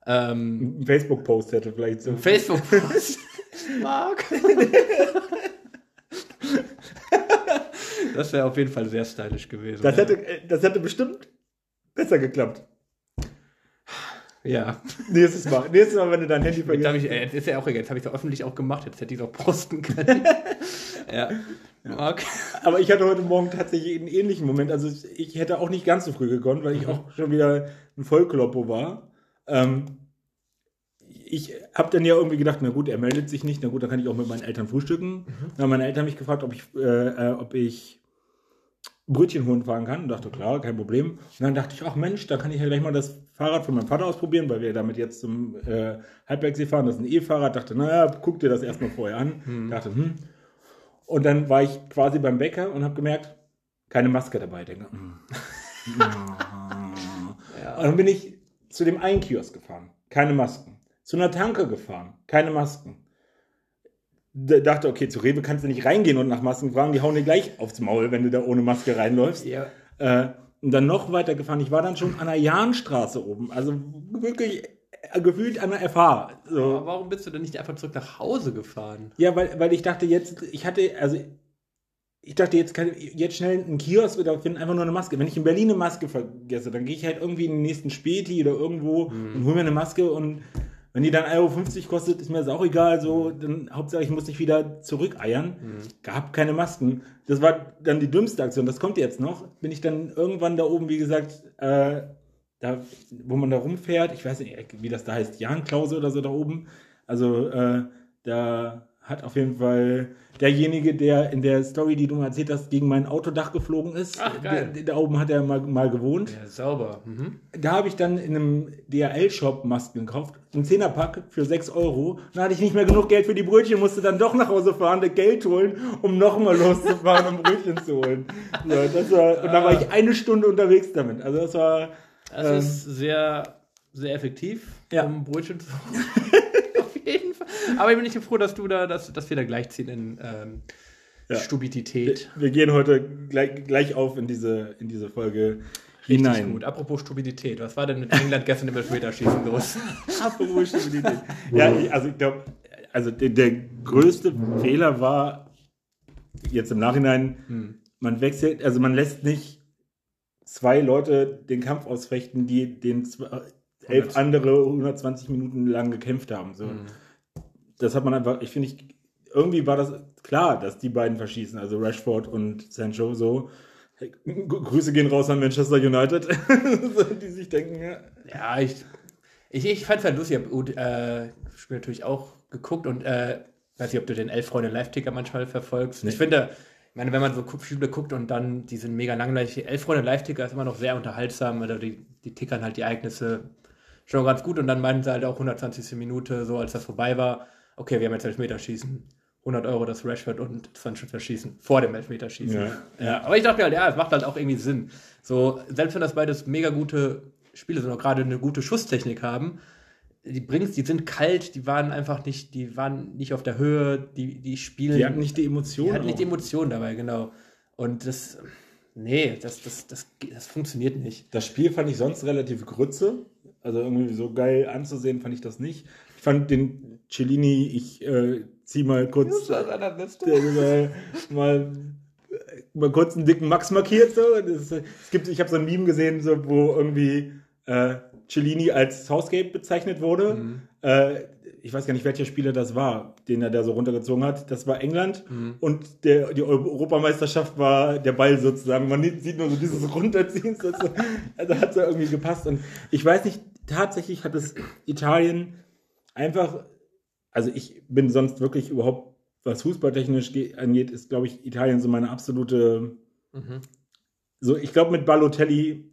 Ähm, Ein Facebook-Post hätte vielleicht so. Facebook-Post. Marc. das wäre auf jeden Fall sehr stylisch gewesen. Das, ja. hätte, äh, das hätte bestimmt besser geklappt. Ja. Nächstes Mal. Nächstes Mal, wenn du dein Handy vergisst. Ich, äh, jetzt ist ja auch egal. Jetzt habe ich es öffentlich auch gemacht. Jetzt hätte ich es auch posten können. ja. ja. Okay. Aber ich hatte heute Morgen tatsächlich einen ähnlichen Moment. Also ich hätte auch nicht ganz so früh gekonnt, weil ich mhm. auch schon wieder ein Vollkloppo war. Ähm, ich habe dann ja irgendwie gedacht, na gut, er meldet sich nicht, na gut, dann kann ich auch mit meinen Eltern frühstücken. Mhm. Dann haben meine Eltern mich gefragt, ob ich, äh, äh ob ich Brötchen holen fahren kann. Und dachte, klar, kein Problem. Und dann dachte ich, ach Mensch, da kann ich ja gleich mal das Fahrrad von meinem Vater ausprobieren, weil wir damit jetzt zum äh, Halbwerksee fahren. Das ist ein E-Fahrrad. Dachte, naja, guck dir das erstmal vorher an. Mhm. Dachte, hm. Und dann war ich quasi beim Bäcker und habe gemerkt, keine Maske dabei. Denke, hm. ja. Und dann bin ich zu dem einen Kiosk gefahren. Keine Masken. Zu einer Tanke gefahren. Keine Masken dachte, okay, zu Rewe kannst du nicht reingehen und nach Masken fragen, die hauen dir gleich aufs Maul, wenn du da ohne Maske reinläufst. Ja. Äh, und dann noch weiter gefahren. Ich war dann schon an der Jahnstraße oben, also wirklich äh, gefühlt an der FH. So. Aber warum bist du denn nicht einfach zurück nach Hause gefahren? Ja, weil, weil ich dachte jetzt, ich hatte, also ich dachte, jetzt kann ich jetzt schnell einen Kiosk oder finden einfach nur eine Maske. Wenn ich in Berlin eine Maske vergesse, dann gehe ich halt irgendwie in den nächsten Späti oder irgendwo hm. und hole mir eine Maske und wenn die dann 1,50 Euro kostet, ist mir das auch egal. So, dann Hauptsache, ich muss nicht wieder zurückeiern. Mhm. Gab keine Masken. Das war dann die dümmste Aktion. Das kommt jetzt noch. Bin ich dann irgendwann da oben, wie gesagt, äh, da, wo man da rumfährt. Ich weiß nicht, wie das da heißt, Jahrenklause oder so da oben. Also äh, da hat auf jeden Fall derjenige, der in der Story, die du mal erzählt hast, gegen mein Autodach geflogen ist. Ach, geil. Da, oben hat er mal, mal gewohnt. Ja, sauber. Mhm. Da habe ich dann in einem DHL-Shop Masken gekauft. Ein Zehnerpack für 6 Euro. Dann hatte ich nicht mehr genug Geld für die Brötchen, musste dann doch nach Hause fahren, das Geld holen, um nochmal loszufahren, um Brötchen zu holen. So, das war, und dann war ich eine Stunde unterwegs damit. Also das war. Das ähm, ist sehr, sehr effektiv, ja. um Brötchen zu holen. Aber ich bin nicht froh, dass du da, dass, dass wir da gleichziehen in ähm, ja. Stupidität. Wir, wir, gehen heute gleich, gleich auf in diese, in diese Folge Richtig hinein. gut. Apropos Stupidität, was war denn mit England gestern im Elfmeterschießen los? Apropos Stupidität. ja, also ich glaube, also der, der, größte Fehler war jetzt im Nachhinein, hm. man wechselt, also man lässt nicht zwei Leute den Kampf ausfechten, die den elf andere 120 Minuten lang gekämpft haben. So. Hm das hat man einfach, ich finde, irgendwie war das klar, dass die beiden verschießen, also Rashford und Sancho so. Grüße gehen raus an Manchester United, die sich denken, ja. Ja, ich, ich, ich fand es halt lustig, ich habe äh, Spiel natürlich auch geguckt und äh, weiß nicht, ob du den Elf-Freunde-Live-Ticker manchmal verfolgst. Nee. Ich finde, ich meine, wenn man so Spiele guckt und dann die sind mega langweilig, Elf-Freunde-Live-Ticker ist immer noch sehr unterhaltsam, also die, die tickern halt die Ereignisse schon ganz gut und dann meinten sie halt auch 120. Minute, so als das vorbei war, okay, wir haben jetzt Elfmeterschießen. 100 Euro das Rashford und Sancho verschießen. Vor dem Elfmeterschießen. Ja. ja. Aber ich dachte mir halt, ja, es macht halt auch irgendwie Sinn. So, selbst wenn das beides mega gute Spiele sind, auch gerade eine gute Schusstechnik haben, die bringst, die sind kalt, die waren einfach nicht, die waren nicht auf der Höhe, die, die spielen. Die hatten nicht die Emotionen. Die hatten nicht die Emotionen dabei, genau. Und das, nee, das, das, das, das funktioniert nicht. Das Spiel fand ich sonst relativ grütze. Also irgendwie so geil anzusehen fand ich das nicht. Ich fand den Cellini, ich äh, zieh mal kurz. Der, mal, mal, kurz einen dicken Max markiert. So. Das, es gibt, ich habe so ein Meme gesehen, so, wo irgendwie äh, Cellini als Southgate bezeichnet wurde. Mhm. Äh, ich weiß gar nicht, welcher Spieler das war, den er da so runtergezogen hat. Das war England und der, die Europameisterschaft war der Ball sozusagen. Man sieht nur so dieses Runterziehen. Das, also hat so irgendwie gepasst. Und ich weiß nicht, tatsächlich hat es Italien einfach, also ich bin sonst wirklich überhaupt, was fußballtechnisch ge- angeht, ist, glaube ich, Italien so meine absolute, so, ich glaube, mit Balotelli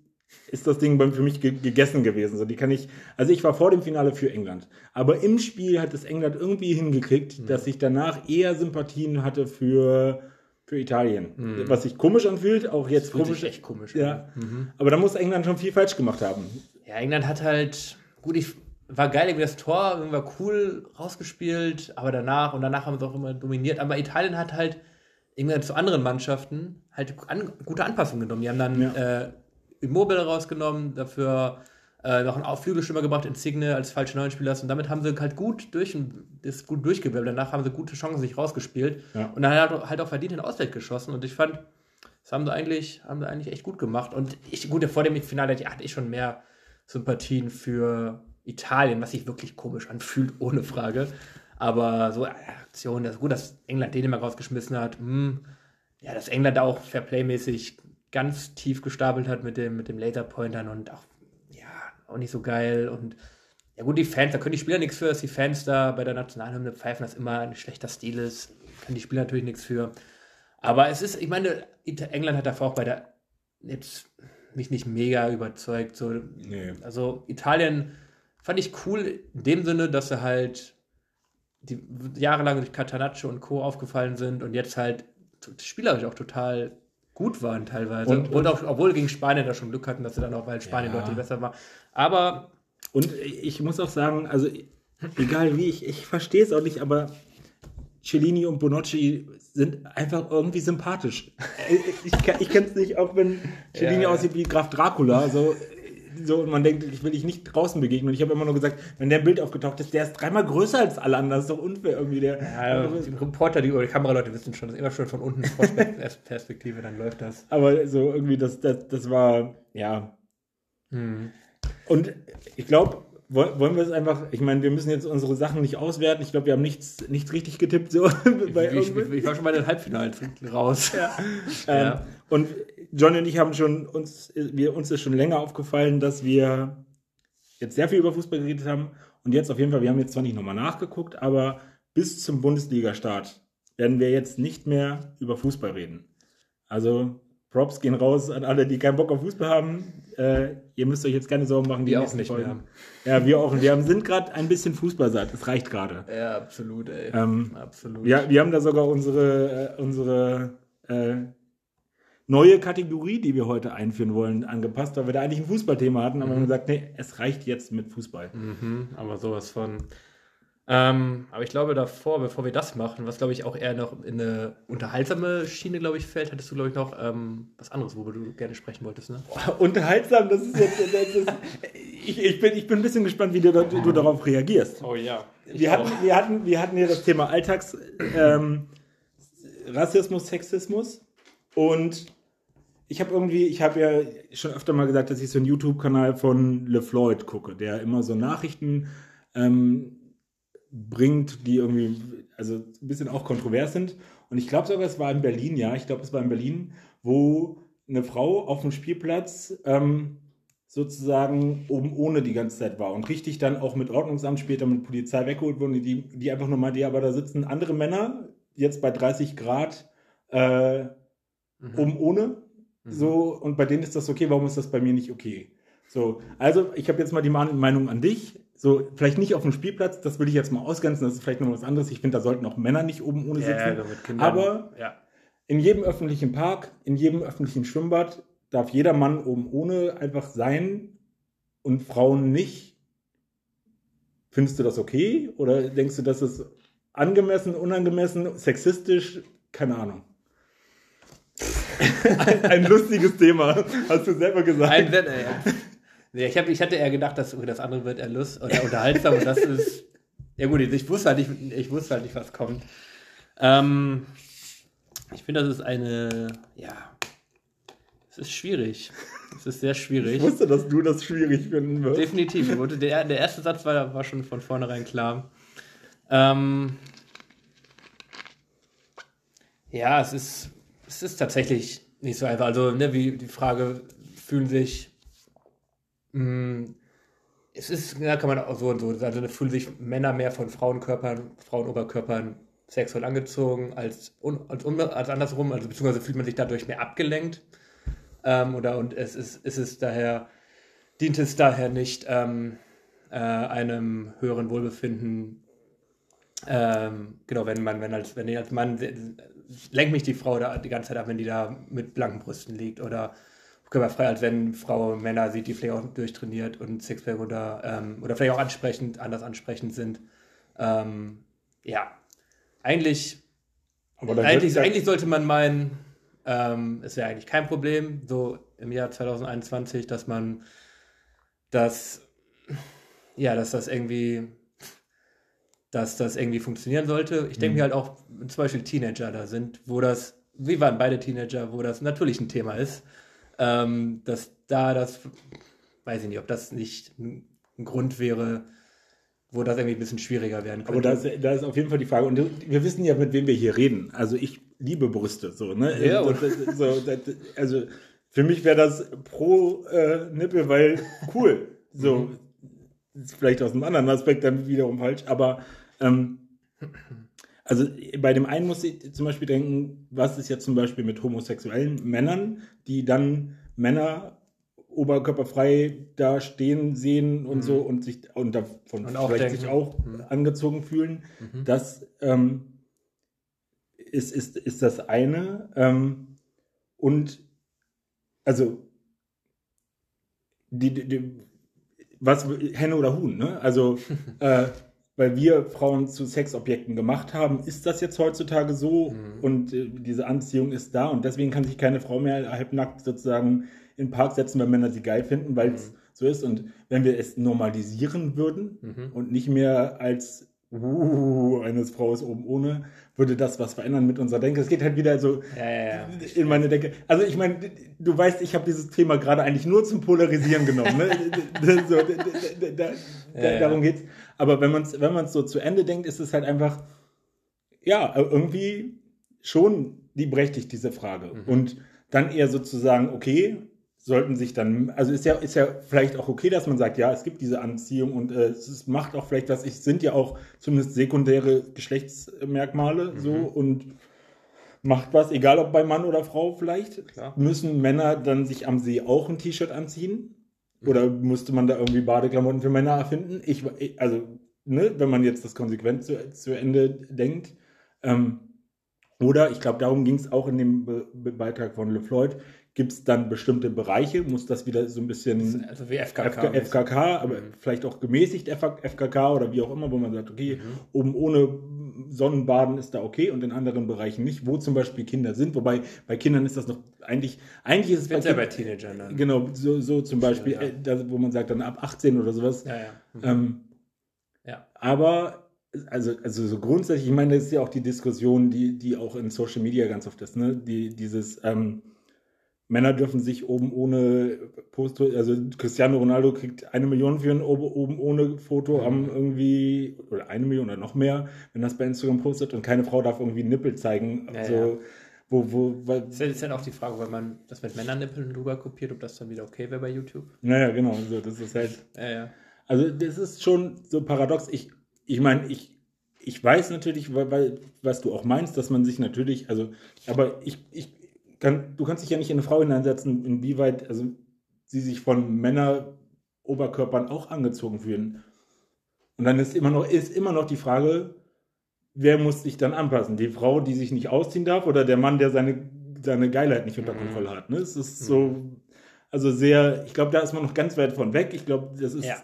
ist das Ding für mich ge gegessen gewesen. So, die kann ich, also ich war vor dem Finale für England. Aber im Spiel hat es England irgendwie hingekriegt, dass ich danach eher Sympathien hatte für, für Italien. Was sich komisch anfühlt, auch jetzt Fühlt komisch. echt komisch Ja. Aber da muss England schon viel falsch gemacht haben. Ja, England hat halt, gut, ich war geil, irgendwie das Tor, irgendwie war cool rausgespielt, aber danach und danach haben sie auch immer dominiert. Aber Italien hat halt irgendwie zu anderen Mannschaften halt an, gute Anpassungen genommen. Die haben dann äh, Immobile rausgenommen, dafür äh, noch einen Flügelstürmer gebracht, Insigne als falsche Neunspieler und damit haben sie halt gut durch das gut durchgewirbelt. Danach haben sie gute Chancen sich rausgespielt Ja. und dann hat halt auch verdient den Ausgleich geschossen und ich fand, das haben sie eigentlich, haben sie eigentlich echt gut gemacht. Und ich, gut, vor dem Finale hatte ich schon mehr Sympathien für Italien, was sich wirklich komisch anfühlt, ohne Frage. Aber so äh, Aktionen, das gut, dass England Dänemark rausgeschmissen hat. Hm, ja, dass England auch Fairplay-mäßig ganz tief gestapelt hat mit dem, mit dem Laserpointern und auch, ja, auch nicht so geil. Und ja, gut, die Fans, da können die Spieler nichts für, dass die Fans da bei der Nationalhymne pfeifen, das immer ein schlechter Stil ist. Können die Spieler natürlich nichts für. Aber es ist, ich meine, England hat davor auch bei der jetzt mich nicht mega überzeugt. So, Nee. also Italien fand ich cool in dem Sinne, dass sie halt die jahrelang durch Catanaccio und Co. aufgefallen sind und jetzt halt spielerisch auch total gut waren teilweise. Und- Und, auch, obwohl gegen Spanien da schon Glück hatten, dass sie dann auch, weil Spanien Ja. deutlich besser war. Aber Und ich muss auch sagen, also egal wie, ich, ich verstehe es auch nicht, aber Cellini und Bonocci sind einfach irgendwie sympathisch. Ich, ich kenne es nicht, auch wenn Cellini ja. aussieht wie Graf Dracula, so, so und man denkt, ich will dich nicht draußen begegnen. Und ich habe immer nur gesagt, wenn der ein Bild aufgetaucht ist, der ist dreimal größer als alle anderen, das ist doch unfair irgendwie. Der, ja, die Reporter, die, oder die Kameraleute wissen schon, das ist immer schon von unten Perspektive, dann läuft das. aber so irgendwie, das, das, das war, ja. Hm. Und ich glaube, wollen wir es einfach, ich meine, wir müssen jetzt unsere Sachen nicht auswerten. Ich glaube, wir haben nichts, nichts richtig getippt. So, Ich, ich, ich war schon bei den Halbfinals raus. Ähm, Ja. Und Johnny und ich haben schon, uns, wir, uns ist schon länger aufgefallen, dass wir jetzt sehr viel über Fußball geredet haben. Und jetzt auf jeden Fall, wir haben jetzt zwar nicht nochmal nachgeguckt, aber bis zum Bundesliga-Start werden wir jetzt nicht mehr über Fußball reden. Also Props gehen raus an alle, die keinen Bock auf Fußball haben. Äh, ihr müsst euch jetzt keine Sorgen machen. die Wir auch nicht mehr. Folgen. Ja, wir auch. Wir haben, sind gerade ein bisschen Fußballsatt. Es reicht gerade. Ja, absolut, ey. Ähm, absolut. Ja, wir haben da sogar unsere, äh, unsere äh, neue Kategorie, die wir heute einführen wollen, angepasst, weil wir da eigentlich ein Fußballthema hatten, aber wir haben gesagt, nee, es reicht jetzt mit Fußball. Mhm, aber sowas von. Ähm, aber ich glaube davor, bevor wir das machen, was glaube ich auch eher noch in eine unterhaltsame Schiene, glaube ich, fällt, hattest du, glaube ich, noch ähm, was anderes, worüber du gerne sprechen wolltest, ne? Unterhaltsam, das ist jetzt, das ist, ich, ich, bin, ich bin ein bisschen gespannt, wie du, du darauf reagierst. Oh ja. Wir hatten, wir, hatten, wir hatten hier das Thema Alltags, ähm, Rassismus, Sexismus und ich habe irgendwie, ich habe ja schon öfter mal gesagt, dass ich so einen YouTube-Kanal von LeFloid gucke, der immer so Nachrichten ähm, bringt, die irgendwie, also ein bisschen auch kontrovers sind. Und ich glaube sogar, es war in Berlin, ja, ich glaube, es war in Berlin, wo eine Frau auf dem Spielplatz ähm, sozusagen oben ohne die ganze Zeit war und richtig dann auch mit Ordnungsamt später mit Polizei weggeholt wurde, die, die einfach nur meinte, ja, aber da sitzen andere Männer, jetzt bei 30 Grad, äh, Mhm. oben ohne, so, und bei denen ist das okay, warum ist das bei mir nicht okay? So, also ich habe jetzt mal die Meinung an dich, so, vielleicht nicht auf dem Spielplatz, das will ich jetzt mal ausgrenzen, das ist vielleicht noch was anderes, ich finde, da sollten auch Männer nicht oben ohne sitzen, Ja, mit Kindern. aber ja. in jedem öffentlichen Park, in jedem öffentlichen Schwimmbad darf jeder Mann oben ohne einfach sein und Frauen nicht. Findest du das okay? Oder denkst du, das ist angemessen, unangemessen, sexistisch? Keine Ahnung. Ein, ein lustiges Thema, hast du selber gesagt. Ein Wetter, ja. Nee, ich, hab, ich hatte eher gedacht, dass okay, das andere wird eher lust oder unterhaltsam und das ist. Ja gut, ich wusste halt nicht, ich wusste halt nicht, was kommt. Ähm, ich finde, das ist eine, ja, es ist schwierig. Es ist sehr ich schwierig. wusste, dass du das schwierig finden wirst. Definitiv. Ich Der, der erste Satz war, war schon von vornherein klar. Ähm, ja, es ist, es ist tatsächlich nicht so einfach. Also, ne, wie die Frage, fühlen sich, mh, hm, es ist, ja, kann man auch so und so also, fühlen sich Männer mehr von Frauenkörpern, Frauenoberkörpern sexuell angezogen als, als, als andersrum, also beziehungsweise fühlt man sich dadurch mehr abgelenkt. Ähm, oder und es ist, ist es daher, dient es daher nicht ähm, äh, einem höheren Wohlbefinden ähm, genau, wenn man, wenn als, wenn ich als Mann lenkt mich die Frau da die ganze Zeit ab, wenn die da mit blanken Brüsten liegt oder körperfrei, als wenn Frau Männer sieht, die vielleicht auch durchtrainiert und Sixpack oder, ähm, oder vielleicht auch ansprechend, anders ansprechend sind. Ähm, ja, eigentlich, eigentlich, eigentlich sollte man meinen, ähm, es wäre eigentlich kein Problem, so im Jahr 2021, dass man das, ja, dass das irgendwie dass das irgendwie funktionieren sollte. Ich denke mhm. mir halt auch, zum Beispiel Teenager da sind, wo das, wir waren beide Teenager, wo das natürlich ein Thema ist, ähm, dass da das, weiß ich nicht, ob das nicht ein, Grund wäre, wo das irgendwie ein bisschen schwieriger werden könnte. Aber da ist, auf jeden Fall die Frage, und wir wissen ja, mit wem wir hier reden. Also ich liebe Brüste, so, ne? Ja, also, so, also für mich wäre das pro äh, Nippel, weil cool. So, mhm vielleicht aus einem anderen Aspekt dann wiederum falsch, aber ähm, also bei dem einen muss ich zum Beispiel denken, was ist jetzt zum Beispiel mit homosexuellen Männern, die dann Männer oberkörperfrei da stehen sehen und mhm. so und sich und davon und vielleicht denken. sich auch mhm. angezogen fühlen. Mhm. Das ähm, ist, ist, ist das eine. Ähm, und also die, die, was Henne oder Huhn, ne? Also äh, weil wir Frauen zu Sexobjekten gemacht haben, ist das jetzt heutzutage so mhm. und äh, diese Anziehung ist da und deswegen kann sich keine Frau mehr halbnackt sozusagen in den Park setzen, weil Männer sie geil finden, weil es mhm. so ist. Und wenn wir es normalisieren würden mhm. und nicht mehr als uh, eines Frau ist oben ohne, würde das was verändern mit unserer Denke. Es geht halt wieder so ja, ja, ja. in meine Denke. Also ich meine, du weißt, ich habe dieses Thema gerade eigentlich nur zum Polarisieren genommen. Ne? so, da, da, darum geht's. Aber wenn man es wenn man's so zu Ende denkt, ist es halt einfach, ja, irgendwie schon die berechtigt, diese Frage. Mhm. Und dann eher sozusagen, okay, sollten sich dann, also ist ja, ist ja vielleicht auch okay, dass man sagt, ja, es gibt diese Anziehung und äh, es macht auch vielleicht was, es sind ja auch zumindest sekundäre Geschlechtsmerkmale mhm. so und macht was, egal ob bei Mann oder Frau vielleicht. Klar. Müssen Männer dann sich am See auch ein T-Shirt anziehen? Oder musste man da irgendwie Badeklamotten für Männer erfinden? Ich, also, ne, wenn man jetzt das konsequent zu, zu Ende denkt. Ähm, oder, ich glaube, darum ging es auch in dem Be Beitrag von LeFloid, Gibt es dann bestimmte Bereiche? Muss das wieder so ein bisschen. Also wie FKK. FK, FKK, aber mhm. vielleicht auch gemäßigt FKK oder wie auch immer, wo man sagt, okay, mhm. oben ohne Sonnenbaden ist da okay und in anderen Bereichen nicht, wo zum Beispiel Kinder sind. Wobei bei Kindern ist das noch eigentlich, eigentlich ist es bei, ja bei Teenagern. Dann. Genau, so, so zum Beispiel, ja. äh, da, wo man sagt dann ab 18 oder sowas. Ja, ja. Mhm. Ähm, ja. Aber also, also so grundsätzlich, ich meine, das ist ja auch die Diskussion, die, die auch in Social Media ganz oft ist, ne? Die, dieses, ähm, Männer dürfen sich oben ohne Post, also Cristiano Ronaldo kriegt eine Million für ein oben ohne Foto am mhm. irgendwie, oder eine Million oder noch mehr, wenn das bei Instagram postet und keine Frau darf irgendwie Nippel zeigen. Ja, so, ja. Wo, wo, weil, das ist dann auch die Frage, wenn man das mit Männernippeln drüber kopiert, ob das dann wieder okay wäre bei YouTube. Naja, genau, so, das ist halt. Ja, ja. Also, das ist schon so paradox. Ich, ich meine, ich, ich weiß natürlich, weil, weil, was du auch meinst, dass man sich natürlich, also, aber ich, ich, kann, du kannst dich ja nicht in eine Frau hineinsetzen, inwieweit also sie sich von Männeroberkörpern auch angezogen fühlen. Und dann ist immer noch, ist immer noch die Frage, wer muss sich dann anpassen? Die Frau, die sich nicht ausziehen darf, oder der Mann, der seine, seine Geilheit nicht unter mhm. Kontrolle hat? Ne? Es ist so, mhm. also sehr, ich glaube, da ist man noch ganz weit von weg. Ich glaube, das ist ja.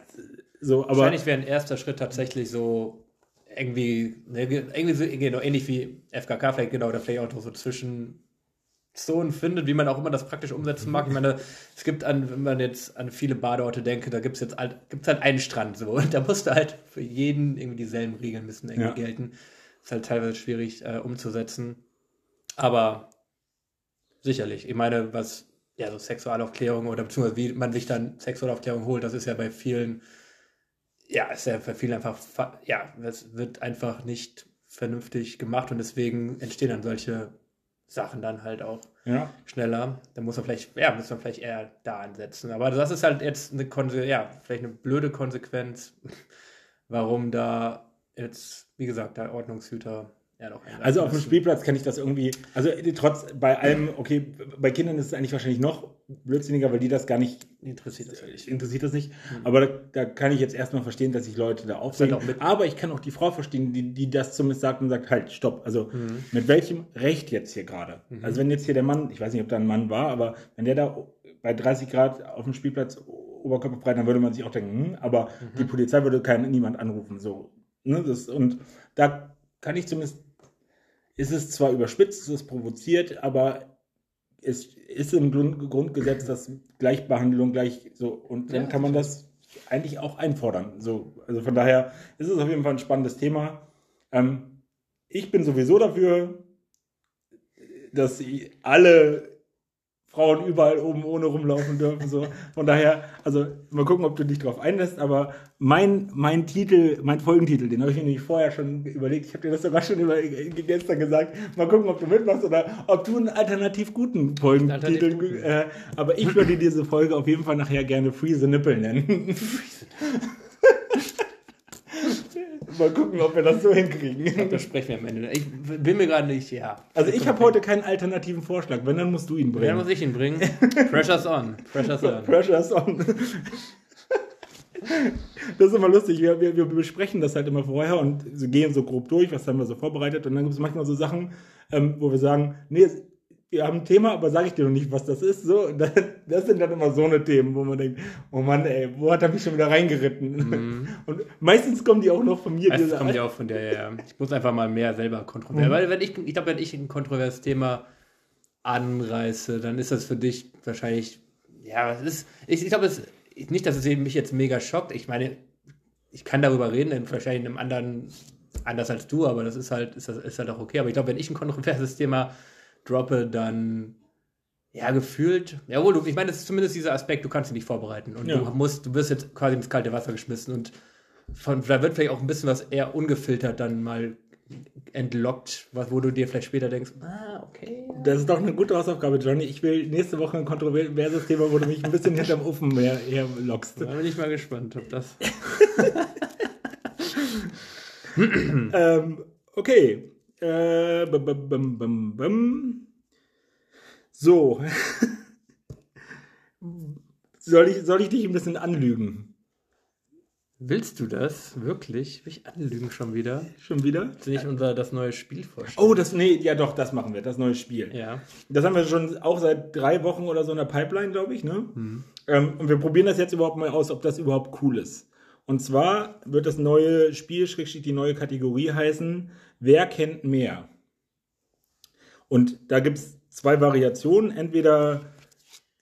so, aber. Wahrscheinlich wäre ein erster Schritt tatsächlich so irgendwie, ne, irgendwie so, genau, ähnlich wie FKK vielleicht, genau, oder vielleicht auch so zwischen Zonen findet, wie man auch immer das praktisch umsetzen mag. Ich meine, es gibt an, wenn man jetzt an viele Badeorte denke, da gibt es jetzt halt, gibt's halt einen Strand so. Und da musste halt für jeden irgendwie dieselben Regeln müssen irgendwie ja. gelten. Ist halt teilweise schwierig äh, umzusetzen. Aber sicherlich. Ich meine, was, ja, so Sexualaufklärung oder beziehungsweise wie man sich dann Sexualaufklärung holt, das ist ja bei vielen ja, ist ja für viele einfach, fa- ja, es wird einfach nicht vernünftig gemacht und deswegen entstehen dann solche Sachen dann halt auch Ja. schneller. Da muss man vielleicht, ja, muss man vielleicht eher da ansetzen. Aber das ist halt jetzt eine Konse ja, vielleicht eine blöde Konsequenz, warum da jetzt, wie gesagt, der Ordnungshüter ja eingreifen Also auf dem. Spielplatz kann ich das irgendwie, also trotz, bei allem, okay, bei Kindern ist es eigentlich wahrscheinlich noch blödsinniger, weil die das gar nicht interessiert das wirklich. interessiert das nicht. Aber da, da kann ich jetzt erstmal verstehen, dass sich Leute da aufregen. mit- Aber ich kann auch die Frau verstehen, die, die das zumindest sagt und sagt, halt, stopp. Also Mhm. mit welchem Recht jetzt hier gerade? Also wenn jetzt hier der Mann, ich weiß nicht, ob da ein Mann war, aber wenn der da bei 30 Grad auf dem Spielplatz oberkörperfrei, dann würde man sich auch denken, hm, aber Mhm. die Polizei würde kein, niemand anrufen. So, ne, das, und da kann ich zumindest, ist es zwar überspitzt, es ist provoziert, aber es ist im Grund, Grundgesetz das Gleichbehandlung gleich so und dann Ja, kann man das eigentlich auch einfordern. So, also von daher ist es auf jeden Fall ein spannendes Thema. Ähm, ich bin sowieso dafür, dass alle Frauen überall oben ohne rumlaufen dürfen. So. Von daher, also mal gucken, ob du dich drauf einlässt, aber mein, mein Titel, mein Folgentitel, den habe ich mir nämlich vorher schon überlegt. Ich habe dir das sogar schon über, gestern gesagt. Mal gucken, ob du mitmachst oder ob du einen alternativ guten Folgentitel. Alternativ guten. Äh, aber ich würde diese Folge auf jeden Fall nachher gerne Free the Nipple nennen. Mal gucken, ob wir das so hinkriegen. Da sprechen wir am Ende. Ich bin mir gerade nicht, ja. Also ich habe heute keinen alternativen Vorschlag. Wenn, dann musst du ihn bringen. muss ich ihn bringen? Pressure's on. Pressure's on. Pressure's on. Das ist immer lustig. Wir, wir, wir besprechen das halt immer vorher und gehen so grob durch, was haben wir so vorbereitet. Und dann gibt es manchmal so Sachen, ähm, wo wir sagen, nee, wir haben ein Thema, aber sage ich dir noch nicht, was das ist. So, das, das sind dann immer so eine Themen, wo man denkt, oh Mann, ey, wo hat er mich schon wieder reingeritten? Und meistens kommen die auch noch von mir. Diese- kommt ja auch von der, ja. Ich muss einfach mal mehr selber kontrovers. Weil wenn ich, ich glaube, wenn ich ein kontroverses Thema anreiße, dann ist das für dich wahrscheinlich, ja, es ist, ich, ich glaube, es nicht, dass es mich jetzt mega schockt. Ich meine, ich kann darüber reden, in wahrscheinlich in einem anderen, anders als du, aber das ist halt, ist, das, ist halt auch okay. Aber ich glaube, wenn ich ein kontroverses Thema droppe, dann ja, gefühlt. Jawohl, du, ich meine, das ist zumindest dieser Aspekt, du kannst dich nicht vorbereiten. Und Ja. du musst, du wirst jetzt quasi ins kalte Wasser geschmissen und von, da wird vielleicht auch ein bisschen was eher ungefiltert dann mal entlockt, was, wo du dir vielleicht später denkst, ah, okay. Das ist doch eine gute Hausaufgabe, Johnny. Ich will nächste Woche ein kontroverses Thema, wo du mich ein bisschen hinterm Ofen her, herlockst. Da bin ich mal gespannt, ob das. Ähm, okay. Äh, bum, bum, bum, bum. So. soll, ich, soll ich dich ein bisschen anlügen? Willst du das wirklich? Will ich anlügen schon wieder? Schon wieder? Willst du nicht unser das neue Spiel vorstellen? Oh, das, nee, ja doch, das machen wir, das neue Spiel. Ja. Das haben wir schon auch seit drei Wochen oder so in der Pipeline, glaube ich, ne? Ähm, und wir probieren das jetzt überhaupt mal aus, ob das überhaupt cool ist. Und zwar wird das neue Spiel, die neue Kategorie heißen, Wer kennt mehr? Und da gibt es zwei Variationen. Entweder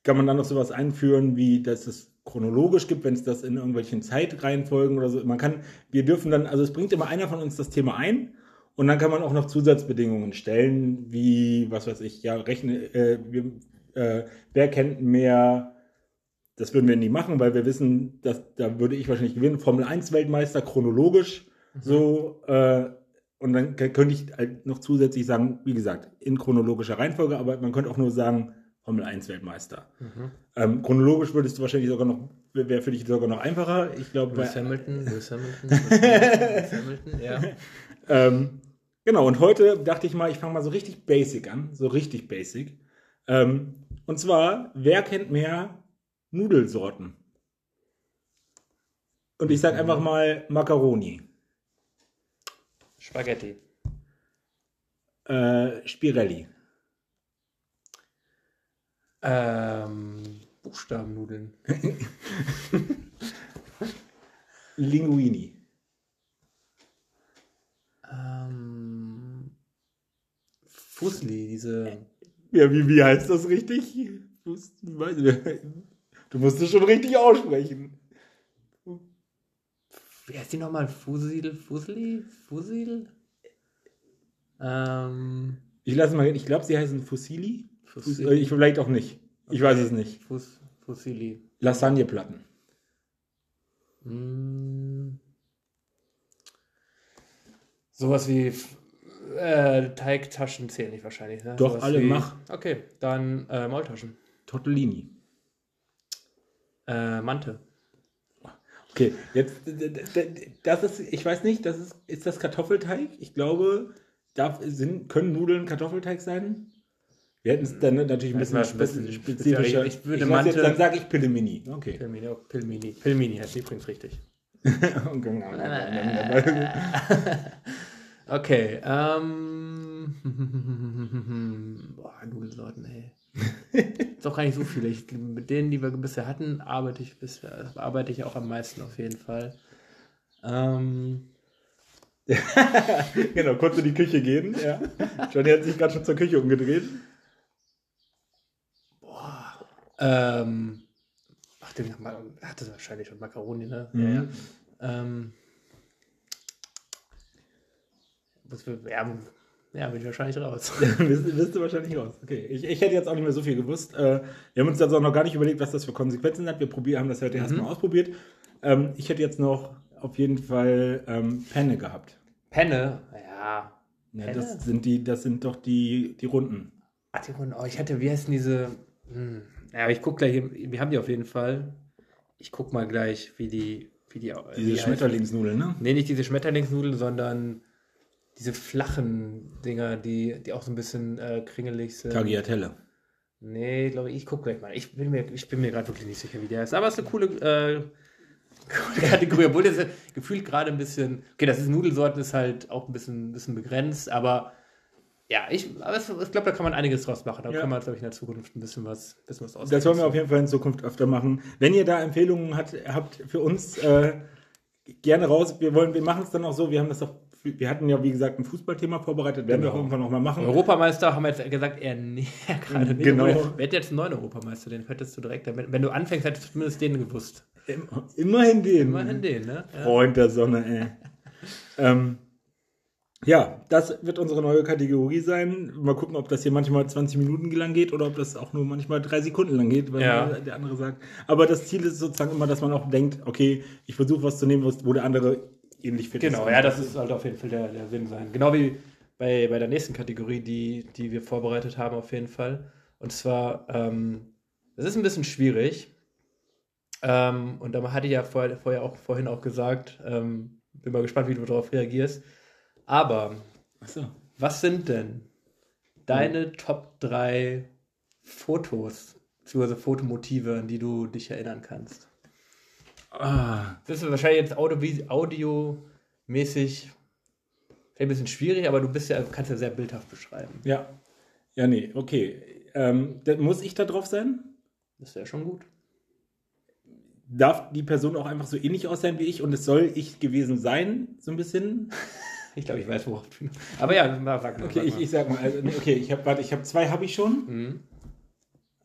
kann man dann noch sowas einführen, wie dass es chronologisch gibt, wenn es das in irgendwelchen Zeitreihenfolgen oder so. Man kann, wir dürfen dann, also es bringt immer einer von uns das Thema ein und dann kann man auch noch Zusatzbedingungen stellen, wie, was weiß ich, ja, rechne, äh, wir, äh, wer kennt mehr, das würden wir nie machen, weil wir wissen, dass, da würde ich wahrscheinlich gewinnen, Formel 1 Weltmeister chronologisch, so, äh, und dann könnte ich halt noch zusätzlich sagen, wie gesagt, in chronologischer Reihenfolge, aber man könnte auch nur sagen, Formel 1 Weltmeister. Ähm, chronologisch würdest du wahrscheinlich sogar noch, wäre für dich sogar noch einfacher. Ich glaube, Lewis Hamilton, Lewis Hamilton, Lewis Hamilton, Lewis Hamilton, ja. Ähm, genau, und heute dachte ich mal, ich fange mal so richtig basic an, so richtig basic. Ähm, und zwar, wer kennt mehr Nudelsorten? Und ich sage einfach mal Macaroni, Spaghetti. äh, Spirelli, Ähm, Buchstabennudeln. Linguini, Ähm, Fusli, diese. Ja, wie, wie heißt das richtig? Du musst es schon richtig aussprechen. Wie heißt die nochmal? Fusil? Fusli? Fusil? Ähm, Ich lasse mal, ich glaube, sie heißen Fusilli. Fusilli. Fusilli. Ich vielleicht auch nicht. Ich Okay. weiß es nicht. Fus, Fusili. Lasagneplatten. Mm. Sowas wie äh, Teigtaschen zählen nicht wahrscheinlich. Ne? Doch, Sowas alle wie, mach. Okay, dann äh, Maultaschen. Tortellini. Äh, Mante. Okay, jetzt, das ist, ich weiß nicht, das ist, ist das Kartoffelteig? Ich glaube, darf, sind, können Nudeln Kartoffelteig sein? Wir hätten es dann natürlich ein bisschen, Das war ein bisschen spezi- speziell. spezifischer. Ich würde lass jetzt, dann sage ich Pillemini. Okay. Pilmini, oh, Pilmini. Pilmini heißt übrigens richtig. Okay, ähm. Boah, Nudelsorten, ey. Ist auch gar nicht so viele. Ich, mit denen, die wir bisher hatten, arbeite ich bisher, arbeite ich auch am meisten auf jeden Fall. Ähm, genau, kurz in die Küche gehen. Ja. Johnny hat sich gerade schon zur Küche umgedreht. ähm, ach, den hat das wahrscheinlich schon Macaroni, ne? Mhm. Ja, ja. Ähm, was wir, ja, ja, bin ich wahrscheinlich raus. Bist, bist du wahrscheinlich raus. Okay, ich, ich hätte jetzt auch nicht mehr so viel gewusst. Äh, wir haben uns jetzt auch noch gar nicht überlegt, was das für Konsequenzen hat. Wir probier, haben das heute erstmal ausprobiert. Ähm, ich hätte jetzt noch auf jeden Fall ähm, Penne gehabt. Penne, ja. Ja, Penne? das sind die, das sind doch die, die Runden. Ach, die Runden. Oh, ich hatte, wie heißen diese? Hm. Ja, aber ich guck gleich, wir haben die auf jeden Fall. Ich guck mal gleich, wie die, wie die. Diese wie. Schmetterlingsnudeln, ne? Nee, nicht diese Schmetterlingsnudeln, sondern diese flachen Dinger, die, die auch so ein bisschen äh, kringelig sind. Tagliatelle. Nee, glaube ich, ich guck gleich mal. Ich bin mir, ich bin mir gerade wirklich nicht sicher, wie der ist. Aber es ist eine coole, äh, coole Kategorie. Obwohl das gefühlt gerade ein bisschen. Okay, das ist Nudelsorten, ist halt auch ein bisschen, bisschen begrenzt, aber ja, ich, aber es, ich glaube, da kann man einiges draus machen. Da Ja. kann man, glaube ich, in der Zukunft ein bisschen was, bisschen was Das wollen wir auf jeden Fall in Zukunft öfter machen. Wenn ihr da Empfehlungen hat, habt für uns, äh, gerne raus. Wir wollen, wir machen es dann auch so. Wir haben das doch, wir hatten ja wie gesagt ein Fußballthema vorbereitet. Werden wir Genau. auch irgendwann noch mal machen. Europameister haben wir jetzt gesagt, eher näher gerade nicht. Genau. Wer hätte jetzt einen neuen Europameister? Den hättest du direkt, wenn, wenn du anfängst, hättest du zumindest den gewusst. Im- Immerhin den. Immerhin den, ne? Ja. Freund der Sonne, ey. ähm, ja, das wird unsere neue Kategorie sein. Mal gucken, ob das hier manchmal 20 Minuten lang geht oder ob das auch nur manchmal drei Sekunden lang geht, weil Ja. der andere sagt. Aber das Ziel ist sozusagen immer, dass man auch denkt, okay, ich versuche was zu nehmen, wo der andere ähnlich fit ist. Genau, ja, das ist halt auf jeden Fall der, der Sinn sein. Genau wie bei, bei der nächsten Kategorie, die, die wir vorbereitet haben, auf jeden Fall. Und zwar, ähm, das ist ein bisschen schwierig. Ähm, und da hatte ich ja vorher, vorher auch, vorhin auch gesagt, ähm, bin mal gespannt, wie du darauf reagierst. Aber Achso. was sind denn deine Top 3 Fotos, beziehungsweise Fotomotive, an die du dich erinnern kannst? Ah, Das ist wahrscheinlich jetzt audio- audiomäßig ein bisschen schwierig, aber du bist ja, kannst ja sehr bildhaft beschreiben. ja. Ja, nee, okay. Ähm, muss ich da drauf sein? Das wäre schon gut. Darf die Person auch einfach so ähnlich aussehen wie ich und es soll ich gewesen sein, so ein bisschen? Ich glaube, ich weiß, worauf du. Aber ja, mal, sag mal. Okay, sag ich, mal. ich sag mal, also, nee, okay, ich habe, warte, ich habe zwei habe ich schon. Mhm.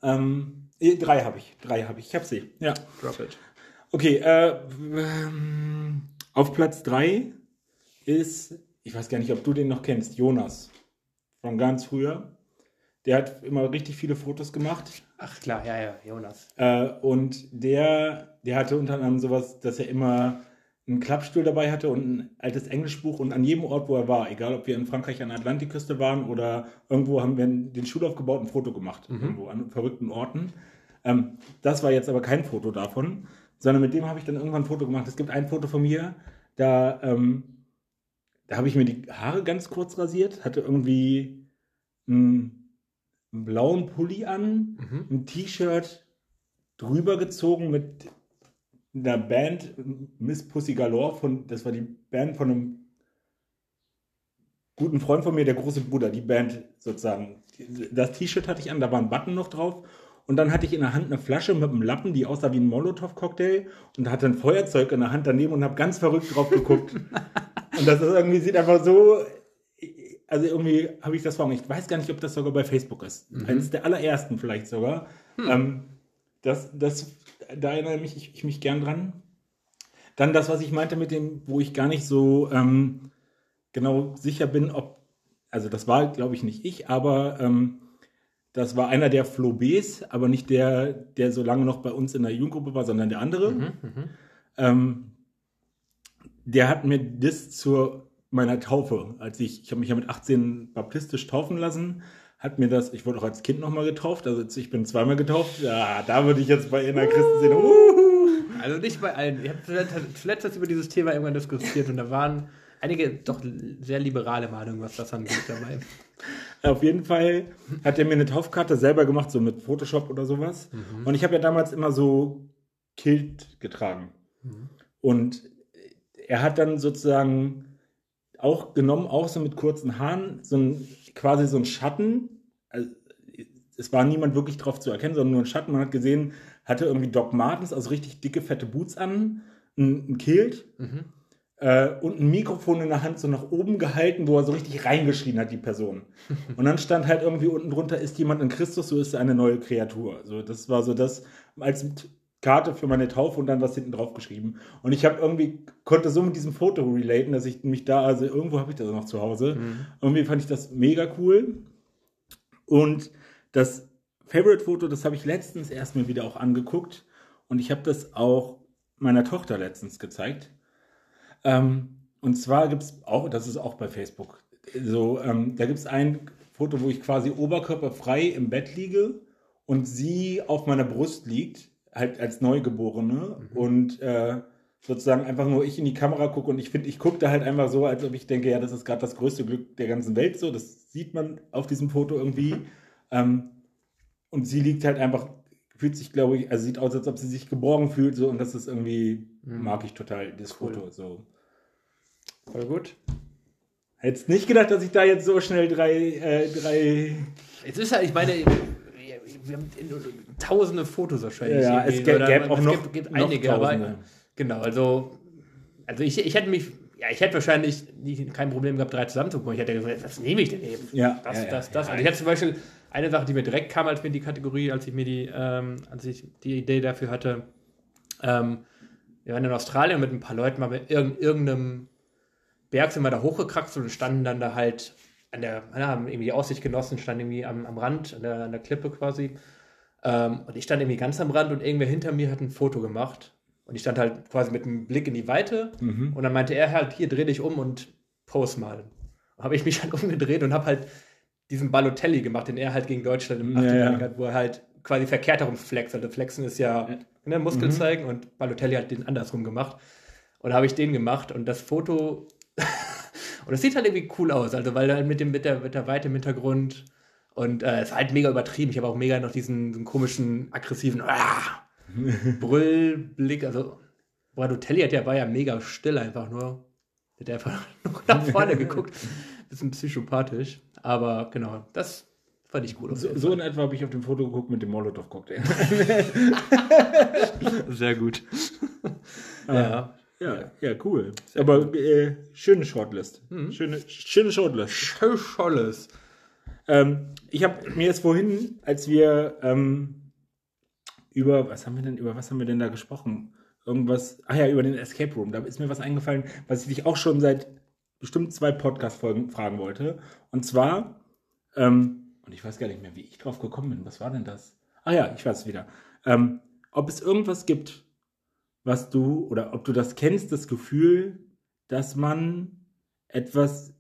Ähm, eh, drei habe ich, drei habe ich, ich habe sie. Ja. Drop it. Okay, äh, ähm, auf Platz drei ist, ich weiß gar nicht, ob du den noch kennst, Jonas von ganz früher. Der hat immer richtig viele Fotos gemacht. Ach klar, ja, ja, Jonas. Äh, und der, der hatte unter anderem sowas, dass er immer einen Klappstuhl dabei hatte und ein altes Englischbuch und an jedem Ort, wo er war, egal ob wir in Frankreich an der Atlantikküste waren oder irgendwo haben wir den Stuhl aufgebaut und ein Foto gemacht, irgendwo an verrückten Orten. Ähm, das war jetzt aber kein Foto davon, sondern mit dem habe ich dann irgendwann ein Foto gemacht. Es gibt ein Foto von mir, da, ähm, da habe ich mir die Haare ganz kurz rasiert, hatte irgendwie einen, einen blauen Pulli an, Mhm. ein T-Shirt drüber gezogen mit einer Band, Miss Pussy Galore, von, das war die Band von einem guten Freund von mir, der große Bruder, die Band sozusagen. Das T-Shirt hatte ich an, da war ein Button noch drauf. Und dann hatte ich in der Hand eine Flasche mit einem Lappen, die aussah wie ein Molotow-Cocktail und hatte ein Feuerzeug in der Hand daneben und habe ganz verrückt drauf geguckt. und das ist irgendwie, sieht einfach so, also irgendwie habe ich das vor Augen. Ich weiß gar nicht, ob das sogar bei Facebook ist. Eines der allerersten vielleicht sogar. Ähm, das, das, da erinnere mich, ich, ich mich gern dran. Dann das, was ich meinte mit dem, wo ich gar nicht so ähm, genau sicher bin, ob, also das war, glaube ich, nicht ich, aber ähm, das war einer der Flo Bs, aber nicht der, der so lange noch bei uns in der Jugendgruppe war, sondern der andere. Mhm, mhm. Ähm, der hat mir das zur meiner Taufe, als ich, ich habe mich ja mit 18 baptistisch taufen lassen, hat mir das, ich wurde auch als Kind nochmal getauft, also ich bin zweimal getauft, ja, da würde ich jetzt bei einer Christen sehen, uhuhu. Also nicht bei allen. Ich habe zuletzt über dieses Thema irgendwann diskutiert und da waren einige doch sehr liberale Meinungen, was das angeht dabei. Auf jeden Fall hat er mir eine Taufkarte selber gemacht, so mit Photoshop oder sowas. Mhm. Und ich habe ja damals immer so Kilt getragen. Mhm. Und er hat dann sozusagen auch genommen, auch so mit kurzen Haaren, so ein, quasi so ein Schatten. Also, es war niemand wirklich drauf zu erkennen, sondern nur ein Schatten. Man hat gesehen, hatte irgendwie Doc Martens, also richtig dicke, fette Boots an, ein, ein Kilt mhm. Äh, und ein Mikrofon in der Hand so nach oben gehalten, wo er so richtig reingeschrien hat, die Person. und dann stand halt irgendwie unten drunter, ist jemand in Christus, so ist er eine neue Kreatur. So, das war so das, als Karte für meine Taufe und dann was hinten drauf geschrieben. Und ich habe irgendwie, konnte so mit diesem Foto relaten, dass ich mich da, also irgendwo habe ich das noch zu Hause. Mhm. Irgendwie fand ich das mega cool. Und das Favorite-Foto, das habe ich letztens erst mir wieder auch angeguckt. Und ich habe das auch meiner Tochter letztens gezeigt. Ähm, und zwar gibt es auch, das ist auch bei Facebook, so, ähm, da gibt es ein Foto, wo ich quasi oberkörperfrei im Bett liege und sie auf meiner Brust liegt halt als Neugeborene mhm. und äh, sozusagen einfach nur ich in die Kamera gucke und ich finde, ich gucke da halt einfach so, als ob ich denke, ja, das ist gerade das größte Glück der ganzen Welt so. Das sieht man auf diesem Foto irgendwie. Mhm. Ähm, und sie liegt halt einfach, fühlt sich, glaube ich, also sieht aus, als ob sie sich geborgen fühlt so und das ist irgendwie, mhm. mag ich total, das cool. Foto so. Voll gut. Hättest nicht gedacht, dass ich da jetzt so schnell drei, äh, drei. Es ist halt, ich meine, wir haben tausende Fotos wahrscheinlich. Ja, es gäbe, gäbe auch noch, gibt, gibt einige, aber genau, also, also ich, ich hätte mich, ja, ich hätte wahrscheinlich nie, kein Problem gehabt, drei zusammenzukommen. Ich hätte gesagt, was nehme ich denn eben? Ja, das, ja, das, das. Also ich hatte zum Beispiel eine Sache, die mir direkt kam, als mir die Kategorie, als ich mir die, ähm, als ich die Idee dafür hatte. Ähm, wir waren in Australien mit ein paar Leuten mal bei irgendeinem Berg sind wir da hochgekraxt und standen dann da halt an der, ja, haben irgendwie die Aussicht genossen, stand irgendwie am, am Rand, an der, an der Klippe quasi. Ähm, und ich stand irgendwie ganz am Rand und irgendwer hinter mir hat ein Foto gemacht. Und ich stand halt quasi mit einem Blick in die Weite. Mhm. Und dann meinte er halt, hier dreh dich um und pose mal. Habe ich mich halt umgedreht und habe halt diesen Balotelli gemacht, den er halt gegen Deutschland im Achtelfinale ja, hat, wo er halt quasi verkehrt herum flext. Also Flexen ist ja, ja. Ne, Muskel mhm. zeigen und Balotelli hat den andersrum gemacht. Und da habe ich den gemacht und das Foto und das sieht halt irgendwie cool aus, also weil dann mit, dem, mit, der, mit der Weite im Hintergrund und äh, es war halt mega übertrieben. Ich habe auch mega noch diesen, diesen komischen, aggressiven ah, Brüllblick. Also Bradotelli hat ja, war ja mega still einfach nur. Hat einfach nur nach vorne geguckt. Bisschen psychopathisch. Aber genau, das fand ich cool. So, so in etwa habe ich auf dem Foto geguckt mit dem Molotow-Cocktail. Sehr gut. ja. Ja, ja, cool. Sehr Aber äh, schöne Shortlist. Mhm. Schöne, schöne Shortlist. Schöne Shortlist. Ähm, ich habe mir jetzt vorhin, als wir ähm, über, was haben wir denn, über was haben wir denn da gesprochen? Irgendwas, ach ja, über den Escape Room. Da ist mir was eingefallen, was ich dich auch schon seit bestimmt zwei Podcast-Folgen fragen wollte. Und zwar, ähm, und ich weiß gar nicht mehr, wie ich drauf gekommen bin. Was war denn das? Ah ja, ich weiß es wieder. Ähm, ob es irgendwas gibt, was du oder ob du das kennst, das Gefühl, dass man etwas,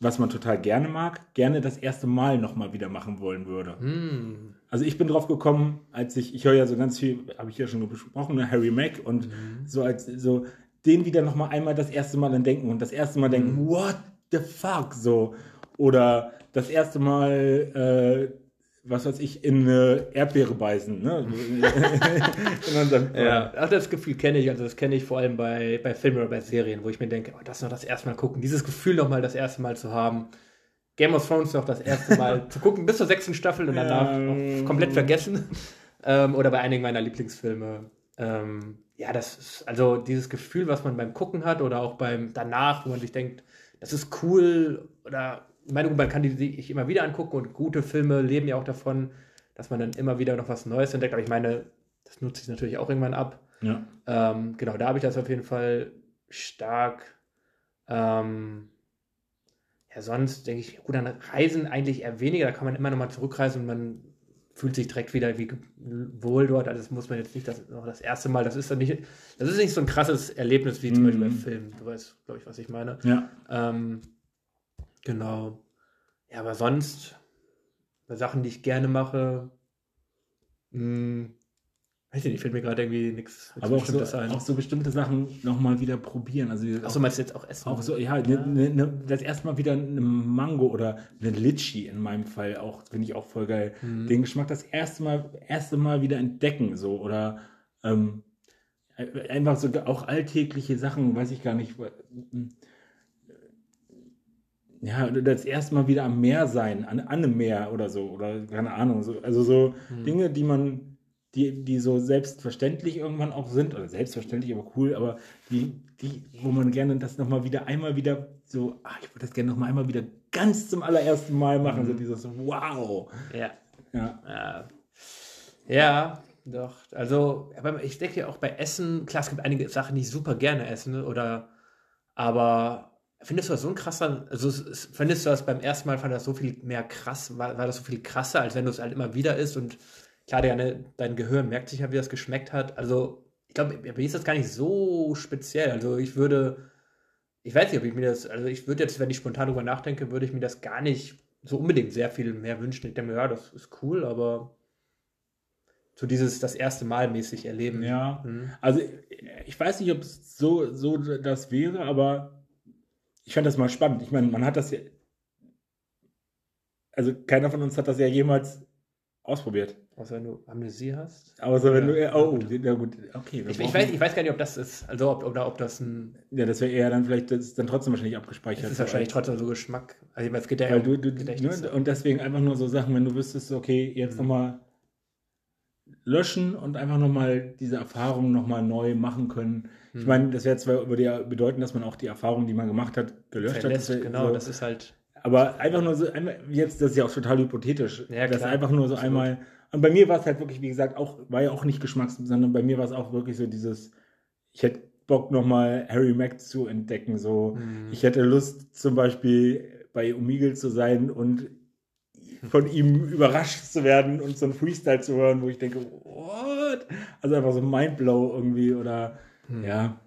was man total gerne mag, gerne das erste Mal nochmal wieder machen wollen würde. Mm. Also ich bin drauf gekommen, als ich, ich höre ja so ganz viel, habe ich ja schon besprochen, ne, Harry Mack und mm. so als so den wieder nochmal einmal das erste Mal dann denken und das erste Mal denken, mm. what the fuck so oder das erste Mal äh, was weiß ich, in eine Erdbeere beißen. Ne? ja, auch das Gefühl kenne ich. Also das kenne ich vor allem bei, bei Filmen oder bei Serien, wo ich mir denke, oh, das noch das erste Mal gucken. Dieses Gefühl noch mal das erste Mal zu haben. Game of Thrones noch das erste Mal zu gucken, bis zur sechsten Staffel und danach ja. komplett vergessen. Ähm, oder bei einigen meiner Lieblingsfilme. Ähm, ja, das ist also dieses Gefühl, was man beim Gucken hat oder auch beim danach, wo man sich denkt, das ist cool oder ich meine, man kann die sich immer wieder angucken und gute Filme leben ja auch davon, dass man dann immer wieder noch was Neues entdeckt. Aber ich meine, das nutze ich natürlich auch irgendwann ab. Ja. Ähm, genau, da habe ich das auf jeden Fall stark. Ähm, ja, sonst denke ich, gut, an Reisen eigentlich eher weniger. Da kann man immer noch mal zurückreisen und man fühlt sich direkt wieder wie wohl dort. Also das muss man jetzt nicht das, noch das erste Mal. Das ist dann nicht, das ist nicht so ein krasses Erlebnis wie zum Mhm. Beispiel beim Film. Du weißt, glaube ich, was ich meine. Ja. Ähm, genau. Ja, aber sonst, bei Sachen, die ich gerne mache, mh, weiß ich nicht, fällt mir gerade irgendwie nichts Aber auch so, ein. auch so bestimmte Sachen nochmal wieder probieren. Also Achso, meinst du jetzt auch Essen? Auch so, ja, Ne, ne, ne, das erste Mal wieder eine Mango oder eine Litchi in meinem Fall auch, finde ich auch voll geil. Mhm. Den Geschmack das erste Mal, erste Mal wieder entdecken, so, oder ähm, einfach so auch alltägliche Sachen, weiß ich gar nicht. Ja, oder das erste Mal wieder am Meer sein, an, an einem Meer oder so, oder keine Ahnung, so, also so Mhm. Dinge, die man, die, die so selbstverständlich irgendwann auch sind, oder selbstverständlich, aber cool, aber die, die, wo man gerne das nochmal wieder einmal wieder so, ach, ich würde das gerne nochmal einmal wieder ganz zum allerersten Mal machen, so dieses Wow. Ja. Ja. Ja. Ja, doch. Also, aber ich denke ja auch bei Essen, klar, es gibt einige Sachen, die ich super gerne esse, ne, oder, aber findest du das so ein krasser, also es- es- findest du das beim ersten Mal, fand das so viel mehr krass, war, war das so viel krasser, als wenn du es halt immer wieder isst und klar, deine, dein Gehirn merkt sich ja, wie das geschmeckt hat. Also, ich glaube, mir ist das gar nicht so speziell. Also, ich würde, ich weiß nicht, ob ich mir das, also ich würde jetzt, wenn ich spontan drüber nachdenke, würde ich mir das gar nicht so unbedingt sehr viel mehr wünschen. Ich denke mir, ja, das ist cool, aber so dieses das erste Mal mäßig erleben. Ja. Mhm. Also ich weiß nicht, ob es so, so das wäre, aber ich fand das mal spannend. Ich meine, man hat das ja. Also keiner von uns hat das ja jemals ausprobiert. Außer wenn du Amnesie hast. Außer wenn Ja. du. Oh, ja gut, okay. Ich, ich, weiß, ich weiß gar nicht, ob das ist, also ob, oder ob das ein, Ja, das wäre eher dann vielleicht, das ist dann trotzdem wahrscheinlich abgespeichert. das ist wahrscheinlich trotzdem so Geschmack. Also ich meine, es geht ja um du, du, Gedächtnisse. ne, und deswegen einfach nur so Sachen, wenn du wüsstest, okay, jetzt Mhm. nochmal löschen und einfach nochmal diese Erfahrung nochmal neu machen können. Ich Mhm. meine, das wäre zwar über die, bedeuten, dass man auch die Erfahrung, die man gemacht hat, gelöscht verlässt. hat. Das Genau, so, das ist halt. aber einfach nur so, jetzt, das ist ja auch total hypothetisch. Ja, das klar. einfach nur so Absolut. einmal. Und bei mir war es halt wirklich, wie gesagt, auch, war ja auch nicht Geschmacks, sondern bei mir war es auch wirklich so dieses, ich hätte Bock nochmal Harry Mack zu entdecken. So, Mhm. ich hätte Lust zum Beispiel bei Omegle zu sein und von ihm überrascht zu werden und so ein Freestyle zu hören, wo ich denke, what? Also einfach so Mindblow irgendwie oder Hm. ja.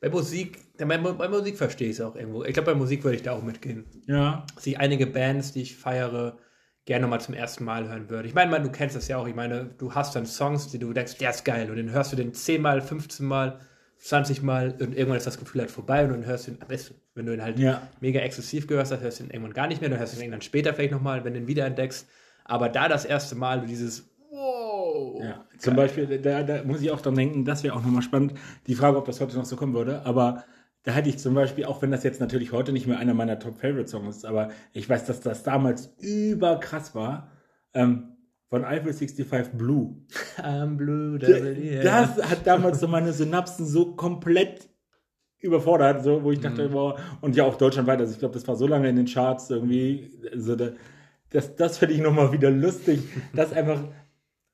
Bei Musik, bei, bei Musik verstehe ich es auch irgendwo. Ich glaube, bei Musik würde ich da auch mitgehen. Ja. dass ich einige Bands, die ich feiere, gerne mal zum ersten Mal hören würde. Ich meine, man, du kennst das ja auch. Ich meine, du hast dann Songs, die du denkst, der ist geil. Und dann hörst du den 10 Mal, 15 Mal, 20 Mal und irgendwann ist das Gefühl halt vorbei und dann hörst du ihn, am besten, wenn du ihn halt Ja. mega exzessiv gehört hast, hörst du ihn irgendwann gar nicht mehr, dann hörst du ihn irgendwann später vielleicht nochmal, wenn du ihn wiederentdeckst. Aber da das erste Mal, du dieses Wow. Ja, zum Beispiel, da, da muss ich auch dran denken, das wäre auch nochmal spannend, die Frage, ob das heute noch so kommen würde, aber da hätte ich zum Beispiel, auch wenn das jetzt natürlich heute nicht mehr einer meiner Top-Favorite-Songs ist, aber ich weiß, dass das damals überkrass war, ähm, von Eiffel 65 Blue. I'm blue, devil, yeah. Das hat damals so meine Synapsen so komplett überfordert, so, wo ich dachte, wow, und ja auch deutschlandweit, also ich glaube, das war so lange in den Charts irgendwie, also da, das, das finde ich nochmal wieder lustig, dass einfach,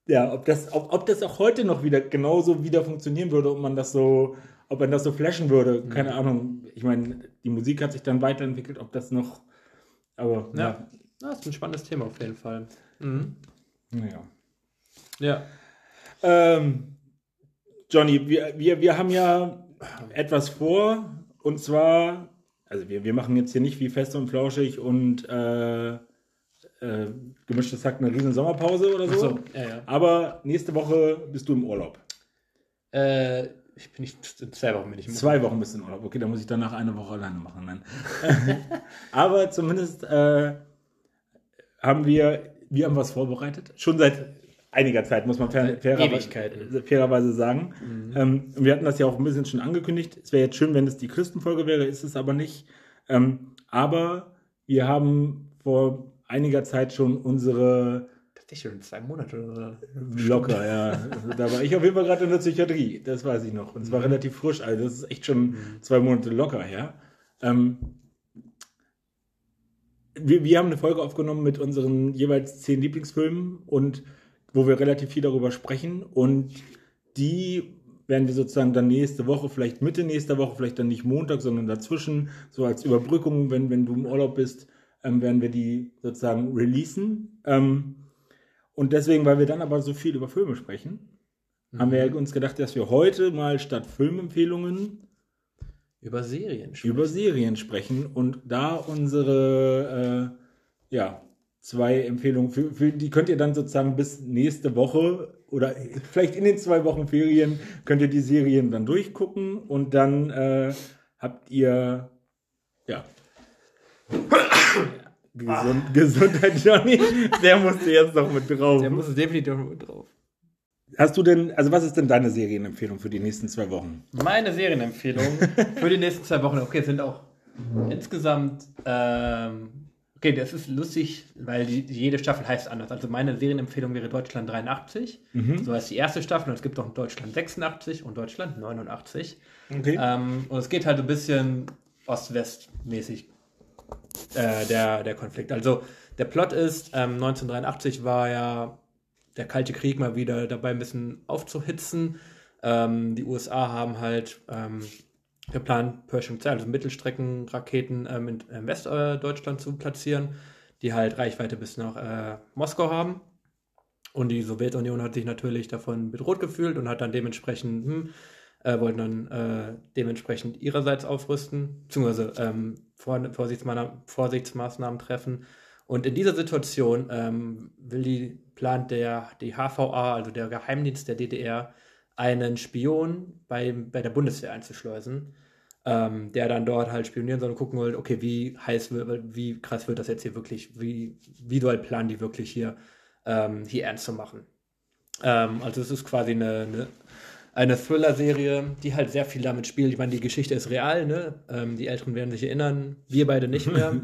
ja, ob das, ob, ob das auch heute noch wieder genauso wieder funktionieren würde, ob man das so, ob man das so flashen würde, keine Ahnung. Ich meine, die Musik hat sich dann weiterentwickelt, ob das noch, aber ja, Ja. Das ist ein spannendes Thema auf jeden Fall. Mhm. naja. Ja. Ähm, Johnny, wir, wir, wir haben ja etwas vor und zwar, also wir, wir machen jetzt hier nicht wie fest und flauschig und äh, äh, gemischtes Hack eine riesen Sommerpause oder so. So, ja, ja. Aber nächste Woche bist du im Urlaub. Äh, ich bin nicht, in zwei Wochen bin ich im Zwei Wochen bist du im Urlaub. Okay, dann muss ich danach eine Woche alleine machen. Nein. Aber zumindest äh, haben wir, wir haben was vorbereitet. Schon seit einiger Zeit, muss man fair, fairerweise, Ewigkeiten. fairerweise sagen. Ähm, und wir hatten das ja auch ein bisschen schon angekündigt. Es wäre jetzt schön, wenn es die Christenfolge wäre, ist es aber nicht. Ähm, aber wir haben vor einiger Zeit schon unsere Tatsächlich schon zwei Monate oder Locker, ja. Also da war ich auf jeden Fall gerade in der Psychiatrie, das weiß ich noch. Und es war relativ frisch, also das ist echt schon zwei Monate locker her. Ähm, wir, wir haben eine Folge aufgenommen mit unseren jeweils zehn Lieblingsfilmen und wo wir relativ viel darüber sprechen und die werden wir sozusagen dann nächste Woche, vielleicht Mitte nächster Woche, vielleicht dann nicht Montag, sondern dazwischen, so als Überbrückung, wenn, wenn du im Urlaub bist, ähm, werden wir die sozusagen releasen. Ähm, Und deswegen, weil wir dann aber so viel über Filme sprechen, mhm. haben wir uns gedacht, dass wir heute mal statt Filmempfehlungen über Serien sprechen. Über Serien sprechen und da unsere äh, ja, zwei Empfehlungen, für, für, die könnt ihr dann sozusagen bis nächste Woche oder vielleicht in den zwei Wochen Ferien könnt ihr die Serien dann durchgucken und dann äh, habt ihr ja Gesund, ah. Gesundheit, Johnny. Der musste jetzt noch mit drauf. Der musste definitiv noch mit drauf. Hast du denn, also was ist denn deine Serienempfehlung für die nächsten zwei Wochen? Meine Serienempfehlung für die nächsten zwei Wochen, okay, sind auch insgesamt, ähm, okay, das ist lustig, weil die, jede Staffel heißt anders. Also meine Serienempfehlung wäre Deutschland 83, mhm. so heißt die erste Staffel und es gibt auch Deutschland 86 und Deutschland 89. Okay. Ähm, und es geht halt ein bisschen Ost-West-mäßig äh, der, der Konflikt. Also der Plot ist, ähm, 1983 war ja der Kalte Krieg mal wieder dabei ein bisschen aufzuhitzen. Ähm, die USA haben halt ähm, geplant, Pershing 2, also Mittelstreckenraketen ähm, in, in Westdeutschland zu platzieren, die halt Reichweite bis nach äh, Moskau haben. Und die Sowjetunion hat sich natürlich davon bedroht gefühlt und hat dann dementsprechend hm, äh, wollten dann äh, dementsprechend ihrerseits aufrüsten, beziehungsweise ähm, Vor Vorsichtsmaßnahmen, Vorsichtsmaßnahmen treffen. Und in dieser Situation ähm, will die, plant der, die HVA, also der Geheimdienst der DDR, einen Spion bei, bei der Bundeswehr einzuschleusen, ähm, der dann dort halt spionieren soll und gucken will, okay, wie heiß wird, wie krass wird das jetzt hier wirklich, wie, wie doll planen die wirklich hier, ähm, hier ernst zu machen. Ähm, also es ist quasi eine, eine eine Thriller-Serie, die halt sehr viel damit spielt. Ich meine, die Geschichte ist real, ne? Ähm, die Älteren werden sich erinnern, wir beide nicht mehr.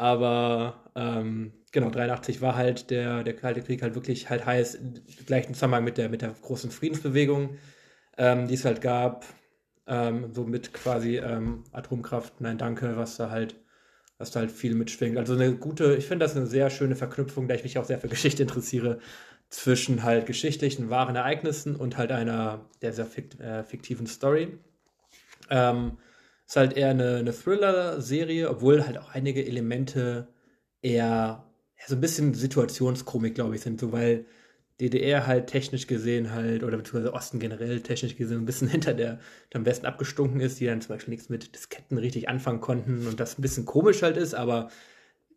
Aber ähm, genau, 83 war halt der, der Kalte Krieg halt wirklich halt heiß, gleich im Zusammenhang mit der, mit der großen Friedensbewegung, ähm, die es halt gab. Ähm, so mit quasi ähm, Atomkraft, nein, danke, was da halt was da halt viel mitschwingt. Also eine gute, ich finde das eine sehr schöne Verknüpfung, da ich mich auch sehr für Geschichte interessiere, zwischen halt geschichtlichen, wahren Ereignissen und halt einer der sehr fikt, äh, fiktiven Story. Ähm, ist halt eher eine, eine Thriller-Serie, obwohl halt auch einige Elemente eher ja, so ein bisschen Situationskomik, glaube ich, sind, so weil DDR halt technisch gesehen halt, oder beziehungsweise Osten generell technisch gesehen ein bisschen hinter der, am Westen abgestunken ist, die dann zum Beispiel nichts mit Disketten richtig anfangen konnten und das ein bisschen komisch halt ist, aber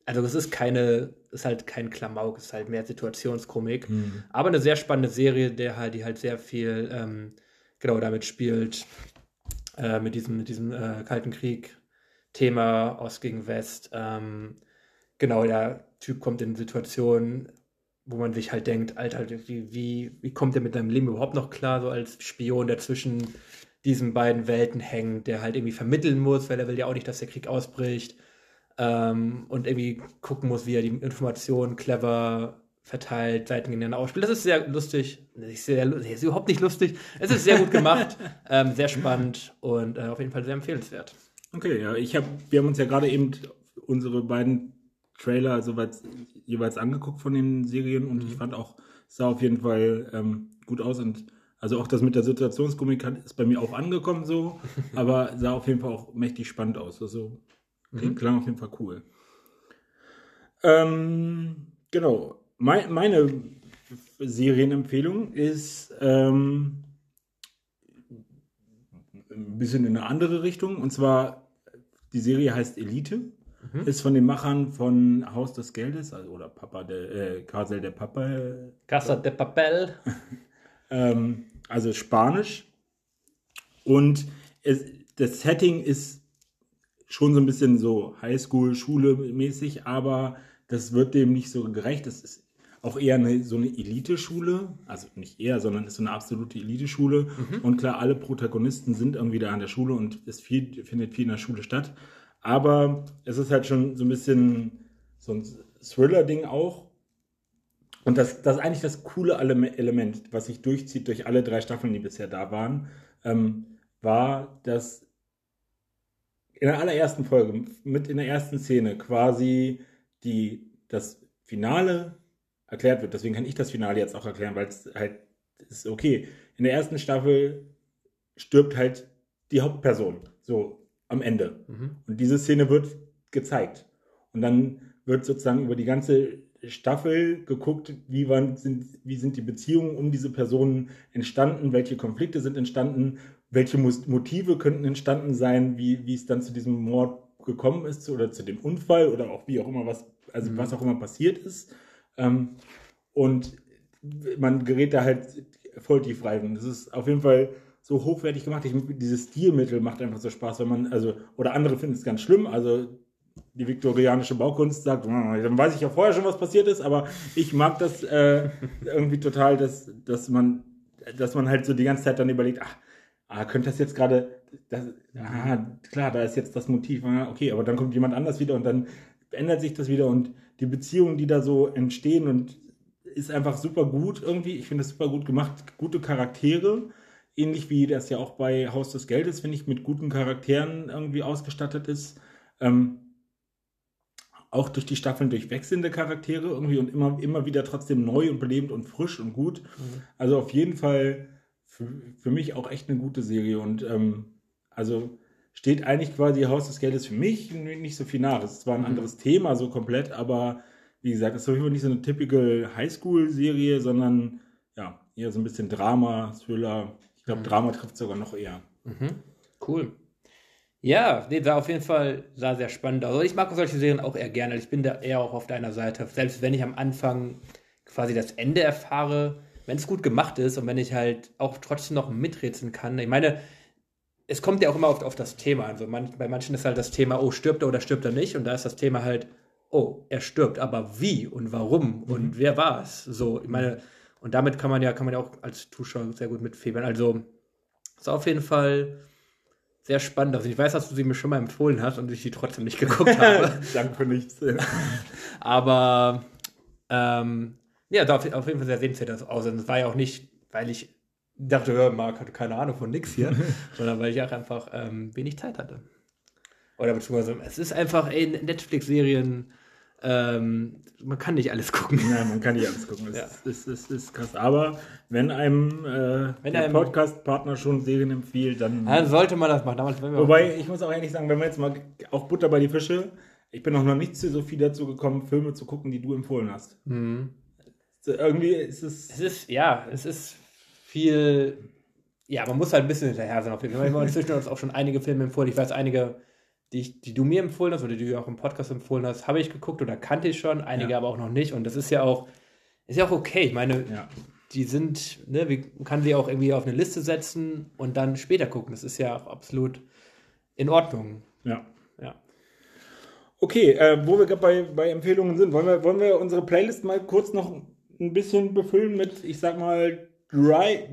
also es ist keine, ist halt kein Klamauk, es ist halt mehr Situationskomik. Mhm. Aber eine sehr spannende Serie, der halt, die halt sehr viel ähm, genau damit spielt, äh, mit diesem, mit diesem äh, Kalten Krieg-Thema Ost gegen West. Ähm, genau, der Typ kommt in Situationen, wo man sich halt denkt, Alter, wie, wie, wie kommt der mit seinem Leben überhaupt noch klar, so als Spion, der zwischen diesen beiden Welten hängt, der halt irgendwie vermitteln muss, weil er will ja auch nicht, dass der Krieg ausbricht ähm, und irgendwie gucken muss, wie er die Informationen clever verteilt, Seiten gegeneinander ausspielt. Das ist sehr lustig. Ist, sehr, ist überhaupt nicht lustig. Es ist sehr gut gemacht, ähm, sehr spannend und äh, auf jeden Fall sehr empfehlenswert. Okay, ja, ich habe, wir haben uns ja gerade eben unsere beiden Trailer soweit jeweils angeguckt von den Serien und mhm. ich fand auch, es sah auf jeden Fall ähm, gut aus und also auch das mit der Situationskomik ist bei mir auch angekommen so, aber sah auf jeden Fall auch mächtig spannend aus. Also Mhm. Klang auf jeden Fall cool. Ähm, genau. Me meine Serienempfehlung ist ähm, ein bisschen in eine andere Richtung. Und zwar, die Serie heißt Elite. Mhm. Ist von den Machern von Haus des Geldes, also, oder Papa de, äh, Casel de Papel. Casa de Papel. ähm, also Spanisch. Und es, das Setting ist schon so ein bisschen so Highschool, Schule mäßig, aber das wird dem nicht so gerecht. Das ist auch eher eine, so eine Elite-Schule, also nicht eher, sondern ist so eine absolute Elite-Schule. Mhm. Und klar, alle Protagonisten sind irgendwie da an der Schule und es viel, findet viel in der Schule statt. Aber es ist halt schon so ein bisschen so ein Thriller-Ding auch. Und das, das ist eigentlich das coole Element, was sich durchzieht durch alle drei Staffeln, die bisher da waren, ähm, war, dass in der allerersten Folge, mit in der ersten Szene quasi die, das Finale erklärt wird. Deswegen kann ich das Finale jetzt auch erklären, weil es halt ist okay. In der ersten Staffel stirbt halt die Hauptperson, so am Ende. Mhm. Und diese Szene wird gezeigt. Und dann wird sozusagen über die ganze Staffel geguckt, wie, waren, sind, wie sind die Beziehungen um diese Personen entstanden, welche Konflikte sind entstanden, welche Motive könnten entstanden sein, wie, wie es dann zu diesem Mord gekommen ist oder zu dem Unfall oder auch wie auch immer was, also mhm. was auch immer passiert ist. Ähm, und man gerät da halt voll tief rein. Das ist auf jeden Fall so hochwertig gemacht. Ich, dieses Stilmittel macht einfach so Spaß, wenn man, also, oder andere finden es ganz schlimm. Also die viktorianische Baukunst sagt, hm, dann weiß ich ja vorher schon, was passiert ist, aber ich mag das äh, irgendwie total, dass, dass man, dass man halt so die ganze Zeit dann überlegt, ach, ah, könnte das jetzt gerade, ah, klar, da ist jetzt das Motiv, ah, okay, aber dann kommt jemand anders wieder und dann ändert sich das wieder und die Beziehungen, die da so entstehen und ist einfach super gut irgendwie. Ich finde es super gut gemacht, gute Charaktere, ähnlich wie das ja auch bei Haus des Geldes, finde ich, mit guten Charakteren irgendwie ausgestattet ist. Ähm, auch durch die Staffeln durch wechselnde Charaktere irgendwie und immer, immer wieder trotzdem neu und belebend und frisch und gut. Mhm. Also auf jeden Fall für, für mich auch echt eine gute Serie und ähm, also steht eigentlich quasi Haus des Geldes für mich nicht so viel nach. Es ist zwar ein mhm. anderes Thema so komplett, aber wie gesagt, es ist nicht so eine typical Highschool-Serie, sondern ja, eher so ein bisschen Drama, Thriller. Ich glaube, mhm. Drama trifft sogar noch eher. Mhm. Cool. Ja, nee, war auf jeden Fall sah sehr spannend aus. Also ich mag solche Serien auch eher gerne. Ich bin da eher auch auf deiner Seite. Selbst wenn ich am Anfang quasi das Ende erfahre, wenn es gut gemacht ist und wenn ich halt auch trotzdem noch miträtseln kann. Ich meine, es kommt ja auch immer oft auf das Thema an. So man, bei manchen ist halt das Thema, oh, stirbt er oder stirbt er nicht? Und da ist das Thema halt, oh, er stirbt, aber wie und warum mhm. und wer war es? So, ich meine, und damit kann man ja, kann man ja auch als Zuschauer sehr gut mitfiebern. Also, ist auf jeden Fall sehr spannend Also Ich weiß, dass du sie mir schon mal empfohlen hast und ich sie trotzdem nicht geguckt habe. Danke für nichts. Aber ähm, ja, auf, auf jeden Fall sehr sehenswert aus. Und es war ja auch nicht, weil ich dachte, ja, Marc hatte keine Ahnung von nix hier, sondern weil ich auch einfach ähm, wenig Zeit hatte. Oder beziehungsweise, es ist einfach, ey, Netflix-Serien, ähm, man kann nicht alles gucken. Nein, man kann nicht alles gucken. Das, ja. ist, ist, ist, krass. Aber wenn einem äh, wenn der Podcast-Partner schon Serien empfiehlt, dann. Dann sollte man das machen. Wobei, ich muss auch ehrlich sagen, wenn wir jetzt mal auch Butter bei die Fische, ich bin auch noch nicht so viel dazu gekommen, Filme zu gucken, die du empfohlen hast. Mhm. Irgendwie ist es. Es ist, ja, es ist viel. Ja, man muss halt ein bisschen hinterher sein. Auf jeden Fall. Wir haben inzwischen uns auch schon einige Filme empfohlen. Ich weiß, einige die, ich, die du mir empfohlen hast oder die du auch im Podcast empfohlen hast, habe ich geguckt oder kannte ich schon, einige ja. aber auch noch nicht. Und das ist ja auch, ist ja auch okay. Ich meine, ja. die sind, ne, man kann sie auch irgendwie auf eine Liste setzen und dann später gucken. Das ist ja auch absolut in Ordnung. Ja. Ja. Okay, äh, wo wir gerade bei, bei Empfehlungen sind, wollen wir, wollen wir unsere Playlist mal kurz noch ein bisschen befüllen mit, ich sag mal, Dry,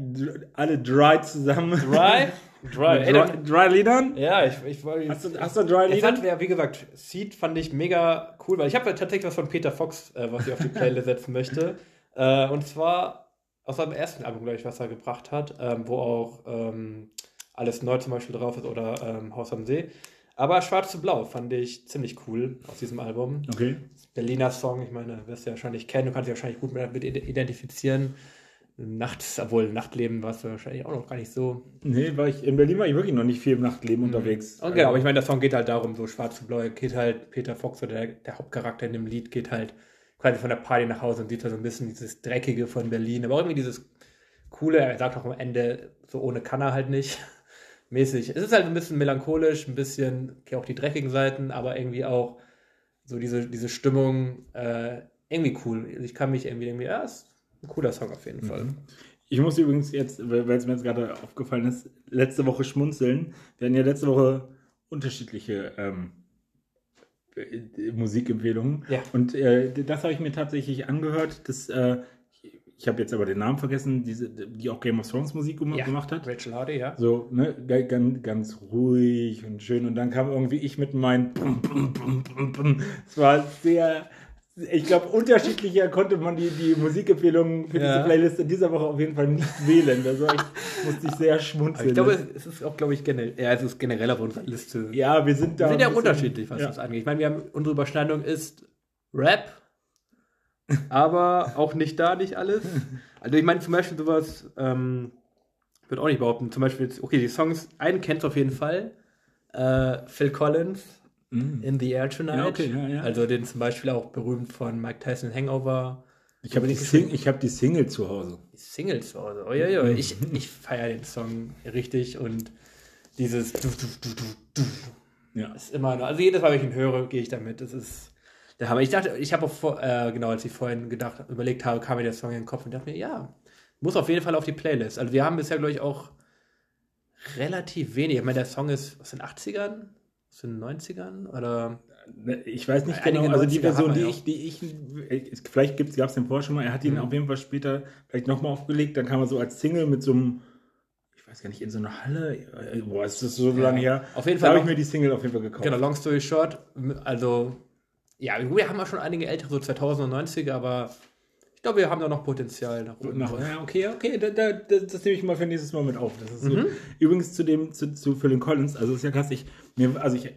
alle Dry zusammen. Dry? Dry. Dry, Dry Liedern? Ja, ich, ich wollte. Hast du, hast du Dry Liedern? Ja, wie gesagt, Seed fand ich mega cool, weil ich habe tatsächlich was von Peter Fox, äh, was ich auf die Playlist setzen möchte. Äh, und zwar aus seinem ersten Album, glaube ich, was er gebracht hat, ähm, wo auch ähm, alles neu zum Beispiel drauf ist oder ähm, Haus am See. Aber Schwarz zu Blau fand ich ziemlich cool aus diesem Album. Okay. Berliner Song, ich meine, wirst du ja wahrscheinlich kennen, du kannst dich wahrscheinlich gut mit identifizieren nachts, obwohl Nachtleben warst du wahrscheinlich auch noch gar nicht so. Nee, war ich, in Berlin war ich wirklich noch nicht viel im Nachtleben mhm. unterwegs. Okay, also. aber ich meine, der Song geht halt darum, so schwarz und blau, geht halt, Peter Fox oder der, der, Hauptcharakter in dem Lied geht halt quasi von der Party nach Hause und sieht da so ein bisschen dieses Dreckige von Berlin, aber auch irgendwie dieses Coole, er sagt auch am Ende, so ohne kann er halt nicht. Mäßig. Es ist halt ein bisschen melancholisch, ein bisschen, okay, auch die dreckigen Seiten, aber irgendwie auch so diese, diese Stimmung, äh, irgendwie cool. Ich kann mich irgendwie, irgendwie, ja, es ein cooler Song auf jeden Fall. Mhm. Ich muss übrigens jetzt, weil es mir jetzt gerade aufgefallen ist, letzte Woche schmunzeln. Wir hatten ja letzte Woche unterschiedliche ähm, äh, Musikempfehlungen. Ja. Und äh, das habe ich mir tatsächlich angehört. Das, äh, ich habe jetzt aber den Namen vergessen, diese, die auch Game of Thrones Musik ja, gemacht hat. Rachel Hardy, ja. So, ne, ganz, ganz ruhig und schön. Und dann kam irgendwie ich mit meinen. Es war sehr ich glaube, unterschiedlicher konnte man die, die Musikempfehlungen für ja. diese Playlist in dieser Woche auf jeden Fall nicht wählen. Also ich musste ich sehr schmunzeln. ich glaube, es ist auch, glaube ich, generell, ja, es ist generell auf unserer Liste. Ja, wir sind da. Wir sind ja unterschiedlich, was ja. das angeht. Ich meine, wir haben, unsere Überschneidung ist Rap, aber auch nicht da, nicht alles. Also ich meine zum Beispiel sowas, ähm, würde auch nicht behaupten, zum Beispiel, okay, die Songs, einen kennst du auf jeden Fall, äh, Phil Collins, In the Air Tonight. Ja, okay, ja, ja. Also den zum Beispiel auch berühmt von Mike Tyson Hangover. Ich habe die, Sing ich hab die Single zu Hause. Die Single zu Hause. Oh, ja, ja. Ich, ich feiere den Song richtig und dieses du, du, du, du, du. Ja. ist immer noch. Also jedes Mal, wenn ich ihn höre, gehe ich damit. Das ist der Hammer. Ich dachte, ich habe auch vor, äh, genau, als ich vorhin gedacht, überlegt habe, kam mir der Song in den Kopf und dachte mir, ja, muss auf jeden Fall auf die Playlist. Also wir haben bisher, glaube ich, auch relativ wenig. Ich meine, der Song ist aus den 80ern, aus den 90ern oder Ne, Ich weiß nicht Einige genau, also die 90er Version, die ja ich, die ich, vielleicht gab es den vorher schon mal, er hat ihn Mhm. auf jeden Fall später vielleicht nochmal aufgelegt, dann kam er so als Single mit so einem, ich weiß gar nicht, in so einer Halle, äh, boah, ist das so lange her. Auf jeden Da Fall habe ich mir die Single auf jeden Fall gekauft. Genau, long story short, also, ja, wir haben ja schon einige ältere, so 2090er, aber ich glaube, wir haben da noch Potenzial nach oben. ja, okay, okay, da, da, das, das nehme ich mal für nächstes Mal mit auf. Das ist. Mhm. Übrigens zu dem, zu, zu Phil Collins, also ist ja krass, ich, mir, also ich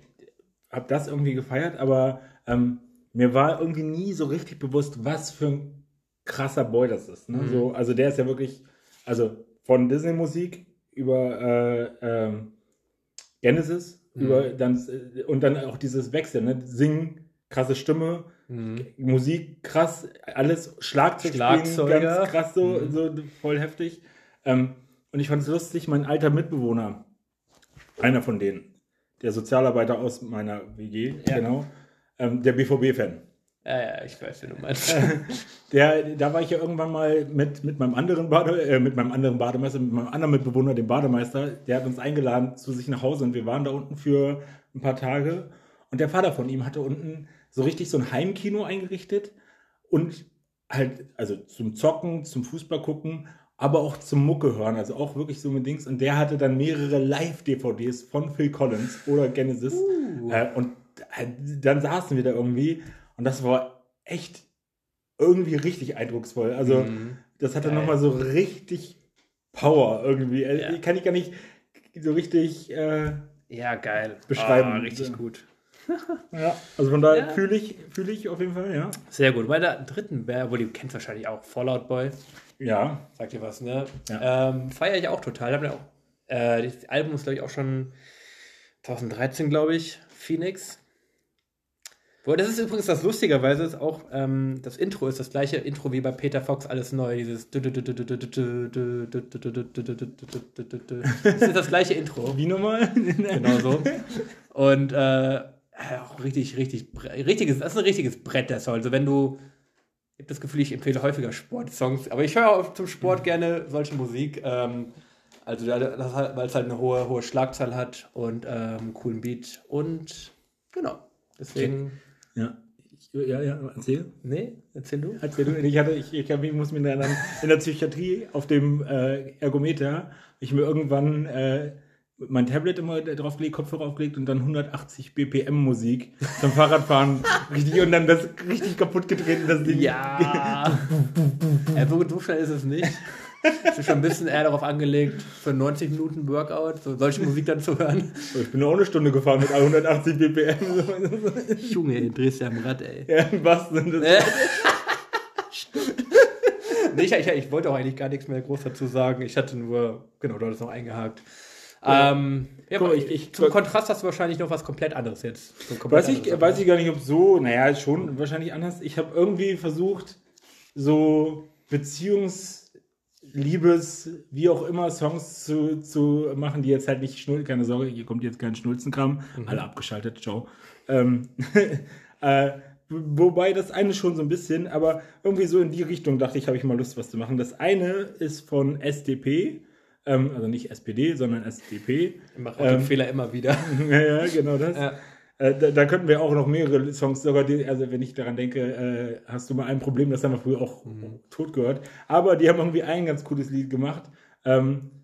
habe das irgendwie gefeiert, aber ähm, mir war irgendwie nie so richtig bewusst, was für ein krasser Boy das ist. Ne? Mhm. So, also der ist ja wirklich, also von Disney-Musik über äh, ähm, Genesis, Mhm. über dann äh, und dann auch dieses Wechsel, ne? Singen, krasse Stimme, Mhm. Musik krass, alles Schlagzeug Schlagzeuger. ganz krass so, Mhm. so voll heftig. Ähm, und ich fand es lustig, mein alter Mitbewohner, einer von denen, der Sozialarbeiter aus meiner WG, Ja. genau, ähm, der BVB-Fan. Ja, ja, ich weiß, wie du meinst. Der, da war ich ja irgendwann mal mit, mit meinem anderen Bade, äh, mit meinem anderen Bademeister, mit meinem anderen Mitbewohner, dem Bademeister, der hat uns eingeladen zu sich nach Hause und wir waren da unten für ein paar Tage. Und der Vater von ihm hatte unten so richtig so ein Heimkino eingerichtet und halt, also zum Zocken, zum Fußball gucken, aber auch zum Mucke hören, also auch wirklich so mit Dings. Und der hatte dann mehrere Live-DVDs von Phil Collins oder Genesis. Uh. Äh, und äh, dann saßen wir da irgendwie und das war echt irgendwie richtig eindrucksvoll. Also Mhm. das hatte nochmal so richtig Power irgendwie. Äh, Ja. Kann ich gar nicht so richtig äh, Ja, geil. Beschreiben. Ah, richtig gut. Ja. Also von daher Ja. fühle ich, fühle ich auf jeden Fall, ja. Sehr gut. Bei der dritten wäre, wohl, die kennt wahrscheinlich auch Fallout Boy. Ja. Sagt ihr was, ne? Ja. Ähm, Feiere ich auch total. Hab auch, äh, das Album ist, glaube ich, auch schon 2013, glaube ich. Phoenix. Boah, das ist übrigens das Lustigerweise, ist auch ähm, das Intro ist das gleiche Intro wie bei Peter Fox, alles neu. Dieses. Das ist das gleiche Intro. Wie nochmal? Genau so. Und äh, auch richtig, richtig, richtiges, das ist ein richtiges Brett, der Song. Also wenn du, ich habe das Gefühl, ich empfehle häufiger Sportsongs, aber ich höre auch zum Sport gerne solche Musik. Ähm, also halt, weil es halt eine hohe, hohe Schlagzahl hat und ähm, einen coolen Beat und genau. Deswegen, Ja. Ja, ja, erzähl. nee, erzähl du. Erzähl du. Ich, hatte, ich, ich, hab, ich muss mir dann in der Psychiatrie auf dem äh, Ergometer, ich mir irgendwann äh, mein Tablet immer draufgelegt, Kopfhörer aufgelegt und dann 180 BPM Musik zum Fahrradfahren richtig und dann das richtig kaputt getreten, das Ding. Ja. ja so, so schnell ist es nicht. Es ist schon ein bisschen eher darauf angelegt, für 90 Minuten Workout so solche Musik dann zu hören. Ich bin auch eine Stunde gefahren mit 180 BPM. Junge, du drehst ja am Rad, ey. ja, was denn das? Äh. nee, ich, ich, ich wollte auch eigentlich gar nichts mehr groß dazu sagen. Ich hatte nur, genau, du hattest noch eingehakt. Ähm, ja, Guck ich- ich- zum Kontrast hast du wahrscheinlich noch was komplett anderes jetzt. So komplett Weiß ich, anderes. weiß ich gar nicht, ob so, naja, schon wahrscheinlich anders. Ich habe irgendwie versucht, so Beziehungs-, Liebes-, wie auch immer Songs zu, zu machen, die jetzt halt nicht schnulzen, keine Sorge, hier kommt jetzt kein Schnulzenkram, alle abgeschaltet, ciao. Ähm, äh, wobei das eine schon so ein bisschen, aber irgendwie so in die Richtung dachte ich, habe ich mal Lust, was zu machen. Das eine ist von SDP, ähm, also nicht SPD, sondern SDP. Ich mache auch den Fehler immer wieder. Ja, genau das. Ja. Äh, da, da könnten wir auch noch mehrere Songs, sogar die, also wenn ich daran denke, äh, hast du mal ein Problem, das haben wir früher auch tot gehört. Aber die haben irgendwie ein ganz cooles Lied gemacht, ähm,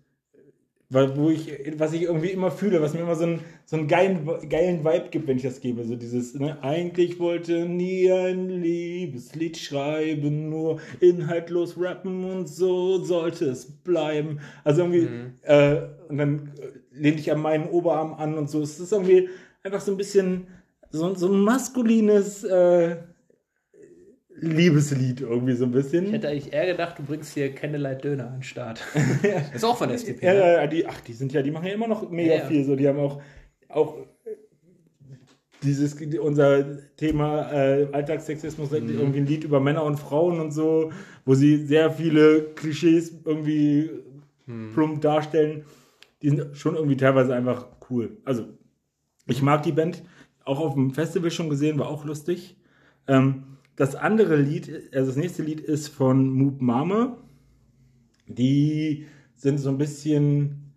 weil- wo ich, was ich irgendwie immer fühle, was mir immer so einen, so einen geilen, geilen Vibe gibt, wenn ich das gebe. So dieses, ne, eigentlich wollte nie ein Liebeslied schreiben, nur inhaltlos rappen und so sollte es bleiben. Also irgendwie, äh, und dann lehne ich an meinen Oberarm an und so. Es ist irgendwie einfach so ein bisschen so, so ein maskulines äh, Liebeslied irgendwie so ein bisschen. Ich hätte eigentlich eher gedacht, du bringst hier Candlelight Döner an den Start. ist auch von SDP. Ja, ne? ja, ja, die, ach, die sind ja, die machen ja immer noch mega Ja, ja. viel. So, die haben auch, auch dieses, unser Thema äh, Alltagssexismus, mhm. irgendwie ein Lied über Männer und Frauen und so, wo sie sehr viele Klischees irgendwie mhm. plump darstellen. Die sind schon irgendwie teilweise einfach cool. Also, ich mag die Band, auch auf dem Festival schon gesehen, war auch lustig. Ähm, das andere Lied, also das nächste Lied ist von Moop Mama. Die sind so ein bisschen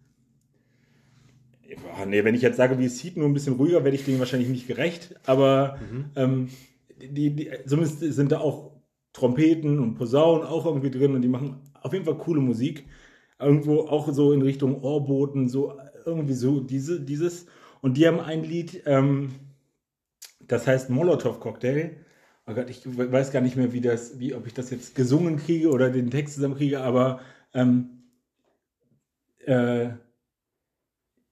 oh nee, wenn ich jetzt sage, wie es sieht, nur ein bisschen ruhiger, werde ich denen wahrscheinlich nicht gerecht. Aber mhm. ähm, die, die, zumindest sind da auch Trompeten und Posaunen auch irgendwie drin und die machen auf jeden Fall coole Musik. Irgendwo auch so in Richtung Ohrboten, so irgendwie so diese, dieses. Und die haben ein Lied, ähm, das heißt Molotov Cocktail. Oh Gott, ich weiß gar nicht mehr, wie das, wie, ob ich das jetzt gesungen kriege oder den Text zusammen kriege, aber ähm, äh,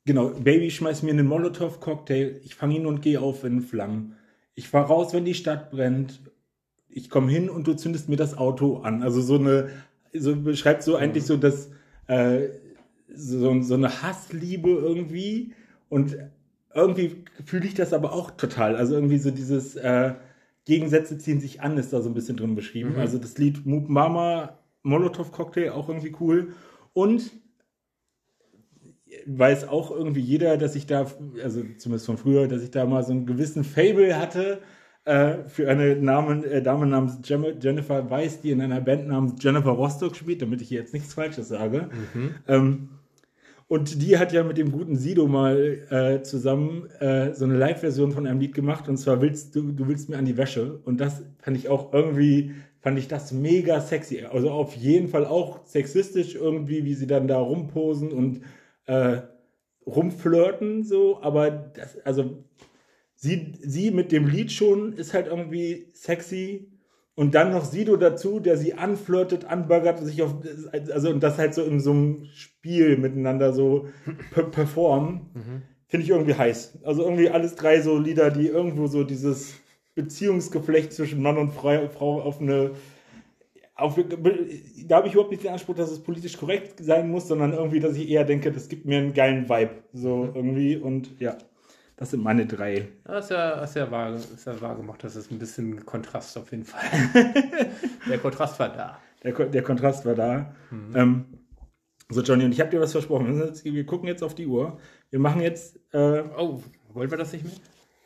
Genau, Baby schmeißt mir einen Molotow-Cocktail. Ich fange ihn und gehe auf in Flammen. Ich fahre raus, wenn die Stadt brennt. Ich komme hin und du zündest mir das Auto an. Also so eine, so beschreibt so eigentlich so das, äh, so, so eine Hassliebe irgendwie. Und irgendwie fühle ich das aber auch total. Also irgendwie so dieses äh, Gegensätze ziehen sich an, ist da so ein bisschen drin beschrieben. Mhm. Also das Lied Moop Mama, Molotow Cocktail, auch irgendwie cool. Und weiß auch irgendwie jeder, dass ich da, also zumindest von früher, dass ich da mal so einen gewissen Fable hatte äh, für eine Namen, äh, Dame namens Jennifer Weiss, die in einer Band namens Jennifer Rostock spielt, damit ich hier jetzt nichts Falsches sage. Mhm. Ähm, und die hat ja mit dem guten Sido mal äh, zusammen äh, so eine Live-Version von einem Lied gemacht und zwar willst du, du willst mir an die Wäsche. Und das fand ich auch irgendwie, fand ich das mega sexy. Also auf jeden Fall auch sexistisch irgendwie, wie sie dann da rumposen und äh, rumflirten, so, aber das, also sie, sie mit dem Lied schon ist halt irgendwie sexy. Und dann noch Sido dazu, der sie anflirtet, anbaggert, sich auf, also und das halt so in so einem Spiel miteinander so per performen, mhm. finde ich irgendwie heiß. Also irgendwie alles drei so Lieder, die irgendwo so dieses Beziehungsgeflecht zwischen Mann und Frau auf eine auf, da habe ich überhaupt nicht den Anspruch, dass es politisch korrekt sein muss, sondern irgendwie, dass ich eher denke, das gibt mir einen geilen Vibe. So mhm. irgendwie und ja, das sind meine drei. Das ist ja, ist ja, wahr, ist ja wahr gemacht, das ist ein bisschen Kontrast auf jeden Fall. der Kontrast war da. Der, der Kontrast war da. Mhm. Ähm, so, Johnny, und ich habe dir was versprochen. Wir gucken jetzt auf die Uhr. Wir machen jetzt. Äh, oh, wollen wir das nicht mehr?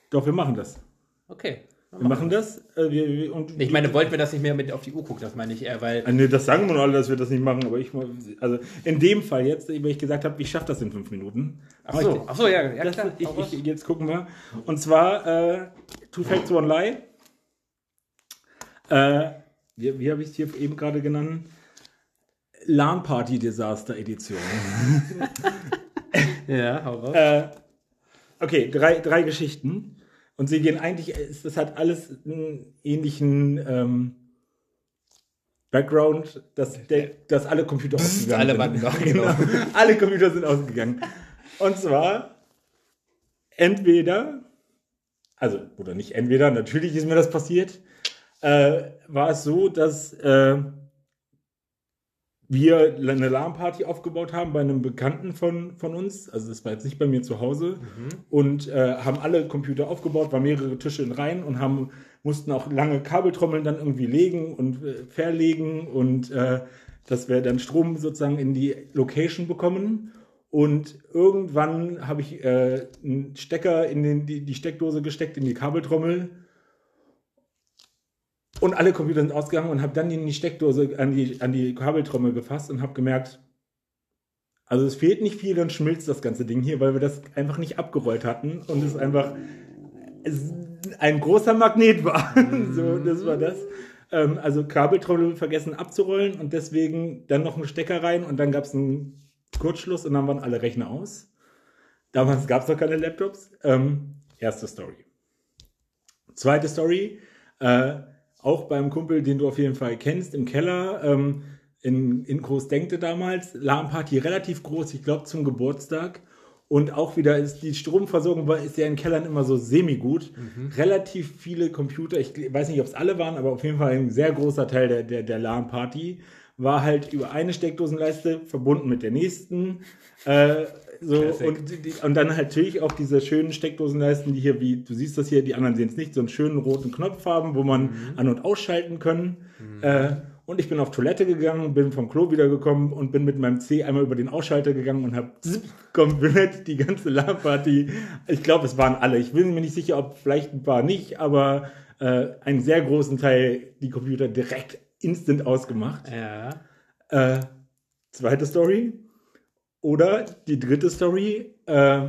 Doch, wir machen das. Okay. Wir machen das. Äh, wir, wir, und ich meine, wollten wir das nicht mehr mit auf die Uhr gucken, das meine ich eher, weil. Äh, nee, das sagen wir nur alle, dass wir das nicht machen, aber ich, also in dem Fall jetzt, wenn ich gesagt habe, ich schaffe das in fünf Minuten. Ach so, ach so ja, ja das, klar. Ich, ich, jetzt gucken wir. Und zwar äh, Two Facts, One Lie. Äh, wie, wie habe ich es hier eben gerade genannt? LAN-Party-Desaster-Edition. ja, hau raus. Äh, okay, drei, drei Geschichten. Und sie gehen eigentlich, es hat alles einen ähnlichen ähm, Background, dass, der, dass alle Computer ausgegangen alle sind. Alle, genau. alle Computer sind ausgegangen. Und zwar entweder, also, oder nicht entweder, natürlich ist mir das passiert, äh, war es so, dass äh, wir eine LAN-Party aufgebaut haben bei einem Bekannten von, von uns. Also das war jetzt nicht bei mir zu Hause. Mhm. Und äh, haben alle Computer aufgebaut, waren mehrere Tische in Reihen und haben, mussten auch lange Kabeltrommeln dann irgendwie legen und äh, verlegen und äh, dass wir dann Strom sozusagen in die Location bekommen. Und irgendwann habe ich äh, einen Stecker in den, die, die Steckdose gesteckt, in die Kabeltrommel und alle Computer sind ausgegangen und habe dann in die Steckdose an die, an die Kabeltrommel gefasst und habe gemerkt, also es fehlt nicht viel, dann schmilzt das ganze Ding hier, weil wir das einfach nicht abgerollt hatten und es einfach es ein großer Magnet war. so, das war das. Ähm, also Kabeltrommel vergessen abzurollen und deswegen dann noch einen Stecker rein und dann gab es einen Kurzschluss und dann waren alle Rechner aus. Damals gab es noch keine Laptops. Ähm, erste Story. Zweite Story. Äh, auch beim Kumpel, den du auf jeden Fall kennst, im Keller, ähm, in, in Großdenkte damals, LAN-Party relativ groß, ich glaube zum Geburtstag. Und auch wieder ist die Stromversorgung war, ist ja in Kellern immer so semi-gut. Mhm. Relativ viele Computer, ich weiß nicht, ob es alle waren, aber auf jeden Fall ein sehr großer Teil der, der, der LAN-Party war halt über eine Steckdosenleiste verbunden mit der nächsten, äh, So, und, und dann natürlich auch diese schönen Steckdosenleisten, die hier, wie du siehst das hier, die anderen sehen es nicht, so einen schönen roten Knopf haben, wo man mhm. an- und ausschalten können. Mhm. Äh, und ich bin auf Toilette gegangen, bin vom Klo wiedergekommen und bin mit meinem C einmal über den Ausschalter gegangen und habe komplett die ganze LAN-Party, ich glaube, es waren alle. Ich bin mir nicht sicher, ob vielleicht ein paar nicht, aber äh, einen sehr großen Teil die Computer direkt instant ausgemacht. Ja. Äh, zweite Story. Oder die dritte Story. Äh,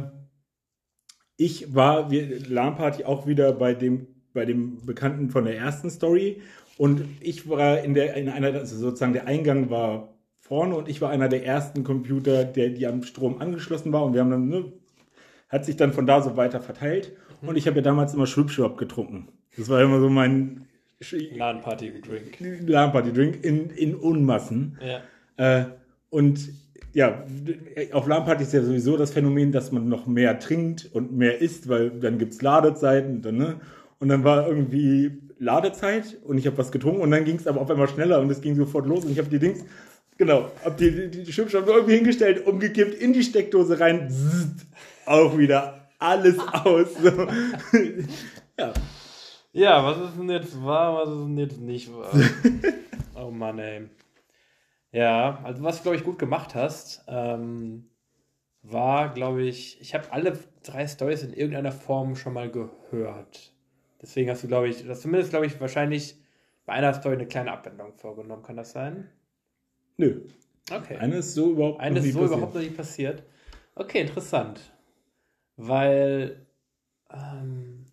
ich war LAN-Party auch wieder bei dem, bei dem Bekannten von der ersten Story und ich war in der, in einer, also sozusagen der Eingang war vorne und ich war einer der ersten Computer, der, die am Strom angeschlossen war und wir haben dann, ne, hat sich dann von da so weiter verteilt mhm. und ich habe ja damals immer Schwipschwap getrunken. Das war immer so mein LAN-Party-Drink. LAN-Party-Drink in, in Unmassen. Ja. Äh, und ja, auf LAN-Party ist ja sowieso das Phänomen, dass man noch mehr trinkt und mehr isst, weil dann gibt es Ladezeiten. Dann, ne? Und dann war irgendwie Ladezeit und ich habe was getrunken und dann ging es aber auf einmal schneller und es ging sofort los und ich habe die Dings, genau, habe die, die, die Schwimmscheibe irgendwie hingestellt, umgekippt, in die Steckdose rein, zzzt, auch wieder alles aus. So. ja. Ja, was ist denn jetzt wahr, was ist denn jetzt nicht wahr? oh Mann, ey. Ja, also was du, glaube ich, gut gemacht hast, ähm, war, glaube ich, ich habe alle drei Stories in irgendeiner Form schon mal gehört. Deswegen hast du, glaube ich, das zumindest, glaube ich, wahrscheinlich bei einer Story eine kleine Abwendung vorgenommen. Kann das sein? Nö. Okay. Eine ist so überhaupt Eine ist so passiert. überhaupt noch nicht passiert. Okay, interessant. Weil, ähm,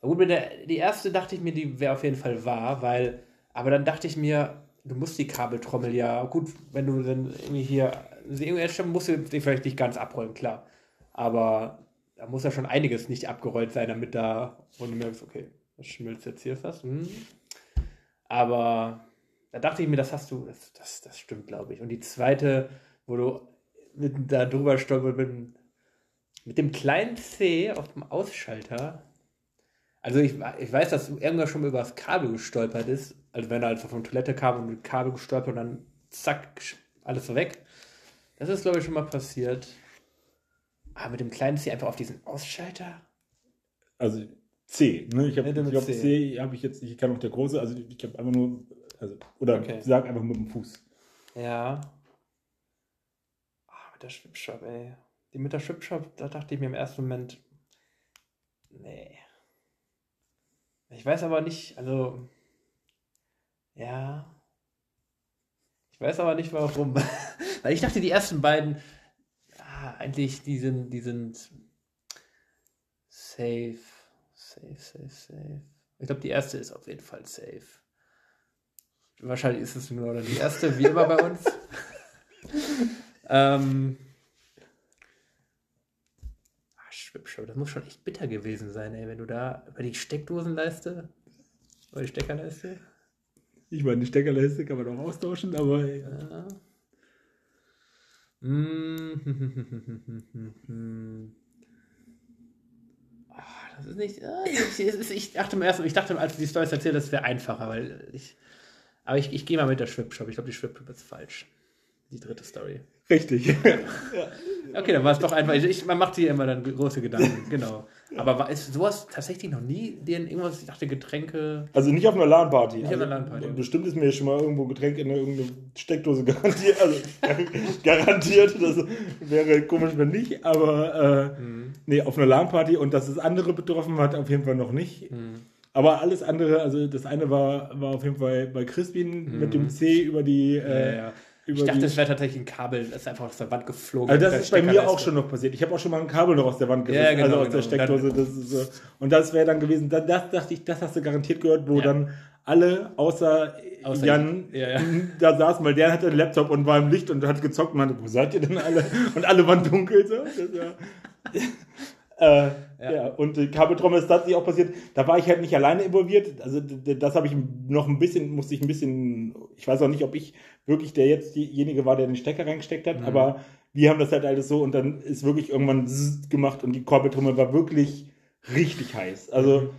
gut, mit der, die erste dachte ich mir, die wäre auf jeden Fall wahr, weil, aber dann dachte ich mir, du musst die Kabeltrommel ja, gut, wenn du dann irgendwie hier, musst du die vielleicht nicht ganz abrollen, klar. Aber da muss ja schon einiges nicht abgerollt sein, damit da, und du merkst, okay, das schmilzt jetzt hier fast. Hm. Aber da dachte ich mir, das hast du, das, das, das stimmt, glaube ich. Und die zweite, wo du mit, da drüber stolpert mit, mit dem kleinen C auf dem Ausschalter. Also ich, ich weiß, dass irgendwann schon mal über das Kabel gestolpert ist. Also wenn er einfach von Toilette kam und mit Kabel gestolpert und dann zack, alles so weg. Das ist, glaube ich, schon mal passiert. Aber mit dem kleinen C einfach auf diesen Ausschalter? Also C, ne? Ich habe ja, C, C habe ich jetzt, ich kann auch der große, also ich habe einfach nur, also, oder okay. sag einfach mit dem Fuß. Ja. Ah, mit der Schwipshop, ey. Die mit der Schwipshop, da dachte ich mir im ersten Moment, nee. Ich weiß aber nicht, also, ja. Ich weiß aber nicht warum. Weil ich dachte, die ersten beiden eigentlich, die sind, die sind safe. Safe, safe, safe. Ich glaube, die erste ist auf jeden Fall safe. Wahrscheinlich ist es nur die erste, wie immer bei uns. ähm. Das muss schon echt bitter gewesen sein, ey, wenn du da über die Steckdosenleiste oder die Steckerleiste. Ich meine, die Steckerleiste kann man auch austauschen, aber. Ja. Mm. das ist nicht. Ich, ich, dachte im ersten, ich dachte, als du die Storys erzählt das wäre einfacher, weil ich. Aber ich, ich gehe mal mit der Schwip-Shop. Ich glaube, die Schwip-Shop ist falsch. Die dritte Story. Richtig. Okay, dann war es doch einfach. Ich, man macht sich immer dann große Gedanken, genau. Aber war, ist sowas tatsächlich noch nie dir irgendwas, ich dachte Getränke. Also nicht auf einer LAN-Party. Nicht also, auf einer LAN-Party. Bestimmt ist mir schon mal irgendwo Getränk in irgendeine Steckdose garantiert. Also garantiert, das wäre komisch, wenn nicht, aber äh, mhm. nee, auf einer LAN-Party und dass es andere betroffen hat, auf jeden Fall noch nicht. Mhm. Aber alles andere, also das eine war, war auf jeden Fall bei Crispin mhm. mit dem C über die. Äh, ja, ja ich dachte, es wäre tatsächlich ein Kabel, das ist einfach aus der Wand geflogen. Also das ist bei mir auch schon noch passiert. Ich habe auch schon mal ein Kabel noch aus der Wand gerissen, ja, genau, also aus genau. der Steckdose. Das so. Und das wäre dann gewesen, das, das, dachte ich, das hast du garantiert gehört, wo ja. dann alle außer, außer Jan ja, ja. da saßen, weil der hatte einen Laptop und war im Licht und hat gezockt und meinte, wo seid ihr denn alle? Und alle waren dunkel. So. Das, äh, ja. ja. und die Kabeltrommel ist tatsächlich auch passiert. Da war ich halt nicht alleine involviert. Also das habe ich noch ein bisschen, musste ich ein bisschen, ich weiß auch nicht, ob ich wirklich der jetzt diejenige war, der den Stecker reingesteckt hat, mhm. aber wir haben das halt alles so und dann ist wirklich irgendwann gemacht und die Kabeltrommel war wirklich richtig heiß. Also mhm.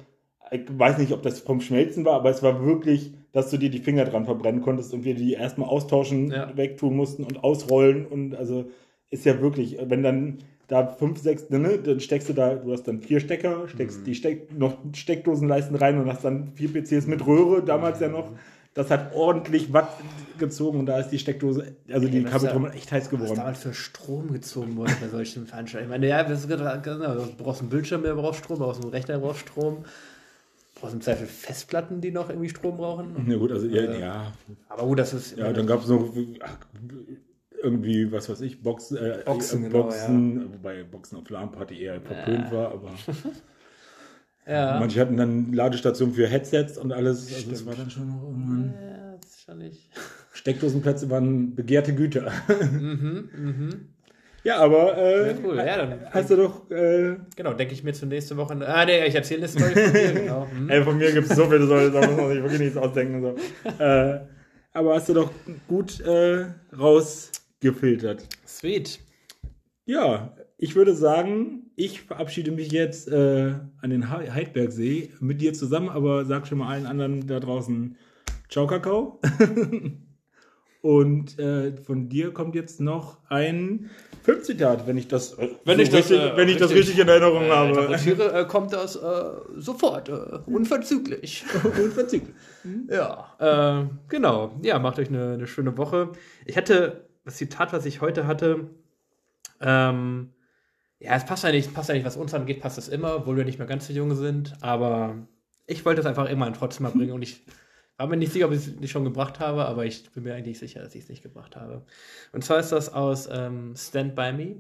ich weiß nicht, ob das vom Schmelzen war, aber es war wirklich, dass du dir die Finger dran verbrennen konntest und wir die erstmal austauschen, ja. wegtun mussten und ausrollen und also ist ja wirklich, wenn dann da fünf, sechs, ne, dann steckst du da, du hast dann vier Stecker, steckst die Steck, noch Steckdosenleisten rein und hast dann vier PCs mit Röhre, damals ja noch. Das hat ordentlich Watt gezogen und da ist die Steckdose, also die was Kabeltrommel echt heiß Was geworden. damals für Strom gezogen wurde bei solchen Veranstaltungen. Ich meine, ja, gerade- genau, du brauchst einen Bildschirm, der braucht Strom, du brauchst einen Rechner, der braucht Strom. Du brauchst im Zweifel Festplatten, die noch irgendwie Strom brauchen. Ja gut, also ja, Äh, ja, Aber gut, das ist. ja dann gab es noch irgendwie, was weiß ich, Boxen, äh, Boxen, äh, genau, Boxen wobei Boxen auf LAN-Party eher verpönt war, aber ja. manche hatten dann Ladestationen für Headsets und alles, also das war dann schon noch irgendwann. ja, das ist schon nicht. Steckdosenplätze waren begehrte Güter. mhm, mhm. Ja, aber äh, Ja, cool. Ja, dann, hast du doch, äh, genau, denke ich mir zur nächsten Woche. Ah, nee, ich erzähle eine Story von dir, genau. Mhm. ey, von mir gibt es so viele Leute, da muss man sich wirklich nichts ausdenken. So. Äh, aber hast du doch gut äh, rausgefiltert. Sweet. Ja, ich würde sagen, ich verabschiede mich jetzt äh, an den He- Heidbergsee mit dir zusammen, aber sag schon mal allen anderen da draußen Ciao, Kakao. Und äh, von dir kommt jetzt noch ein Filmzitat, wenn ich das, äh, Wenn so ich das, richtig, äh, wenn ich das richtig, richtig in Erinnerung Äh, habe. äh, kommt das äh, sofort, äh, unverzüglich. Unverzüglich. Ja, äh, genau. Ja, macht euch eine, eine schöne Woche. Ich hatte das Zitat, was ich heute hatte. Ähm, ja, es passt eigentlich, passt eigentlich, was uns angeht, passt es immer, obwohl wir nicht mehr ganz so jung sind. Aber ich wollte es einfach immer trotzdem mal bringen und ich war mir nicht sicher, ob ich es nicht schon gebracht habe, aber ich bin mir eigentlich sicher, dass ich es nicht gebracht habe. Und zwar ist das aus ähm, Stand By Me.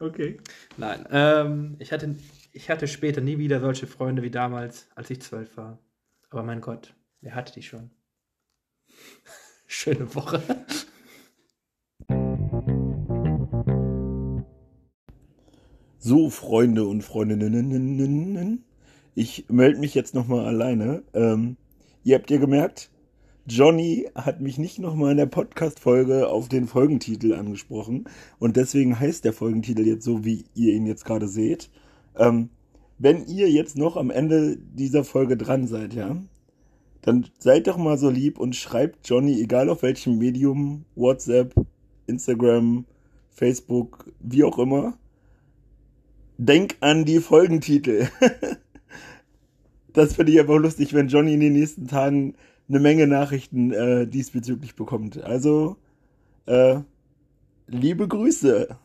Okay. Nein, ähm, ich, hatte, ich hatte später nie wieder solche Freunde wie damals, als ich zwölf war. Aber mein Gott, wer hatte die schon? Schöne Woche. So, Freunde und Freundinnen, ich melde mich jetzt nochmal alleine. Ähm, ihr habt ja gemerkt, Johnny hat mich nicht nochmal in der Podcast-Folge auf den Folgentitel angesprochen. Und deswegen heißt der Folgentitel jetzt so, wie ihr ihn jetzt gerade seht. Ähm, wenn ihr jetzt noch am Ende dieser Folge dran seid, ja, dann seid doch mal so lieb und schreibt Johnny, egal auf welchem Medium, WhatsApp, Instagram, Facebook, wie auch immer, denk an die Folgentitel. das finde ich einfach lustig, wenn Johnny in den nächsten Tagen eine Menge Nachrichten äh, diesbezüglich bekommt. Also, äh, liebe Grüße.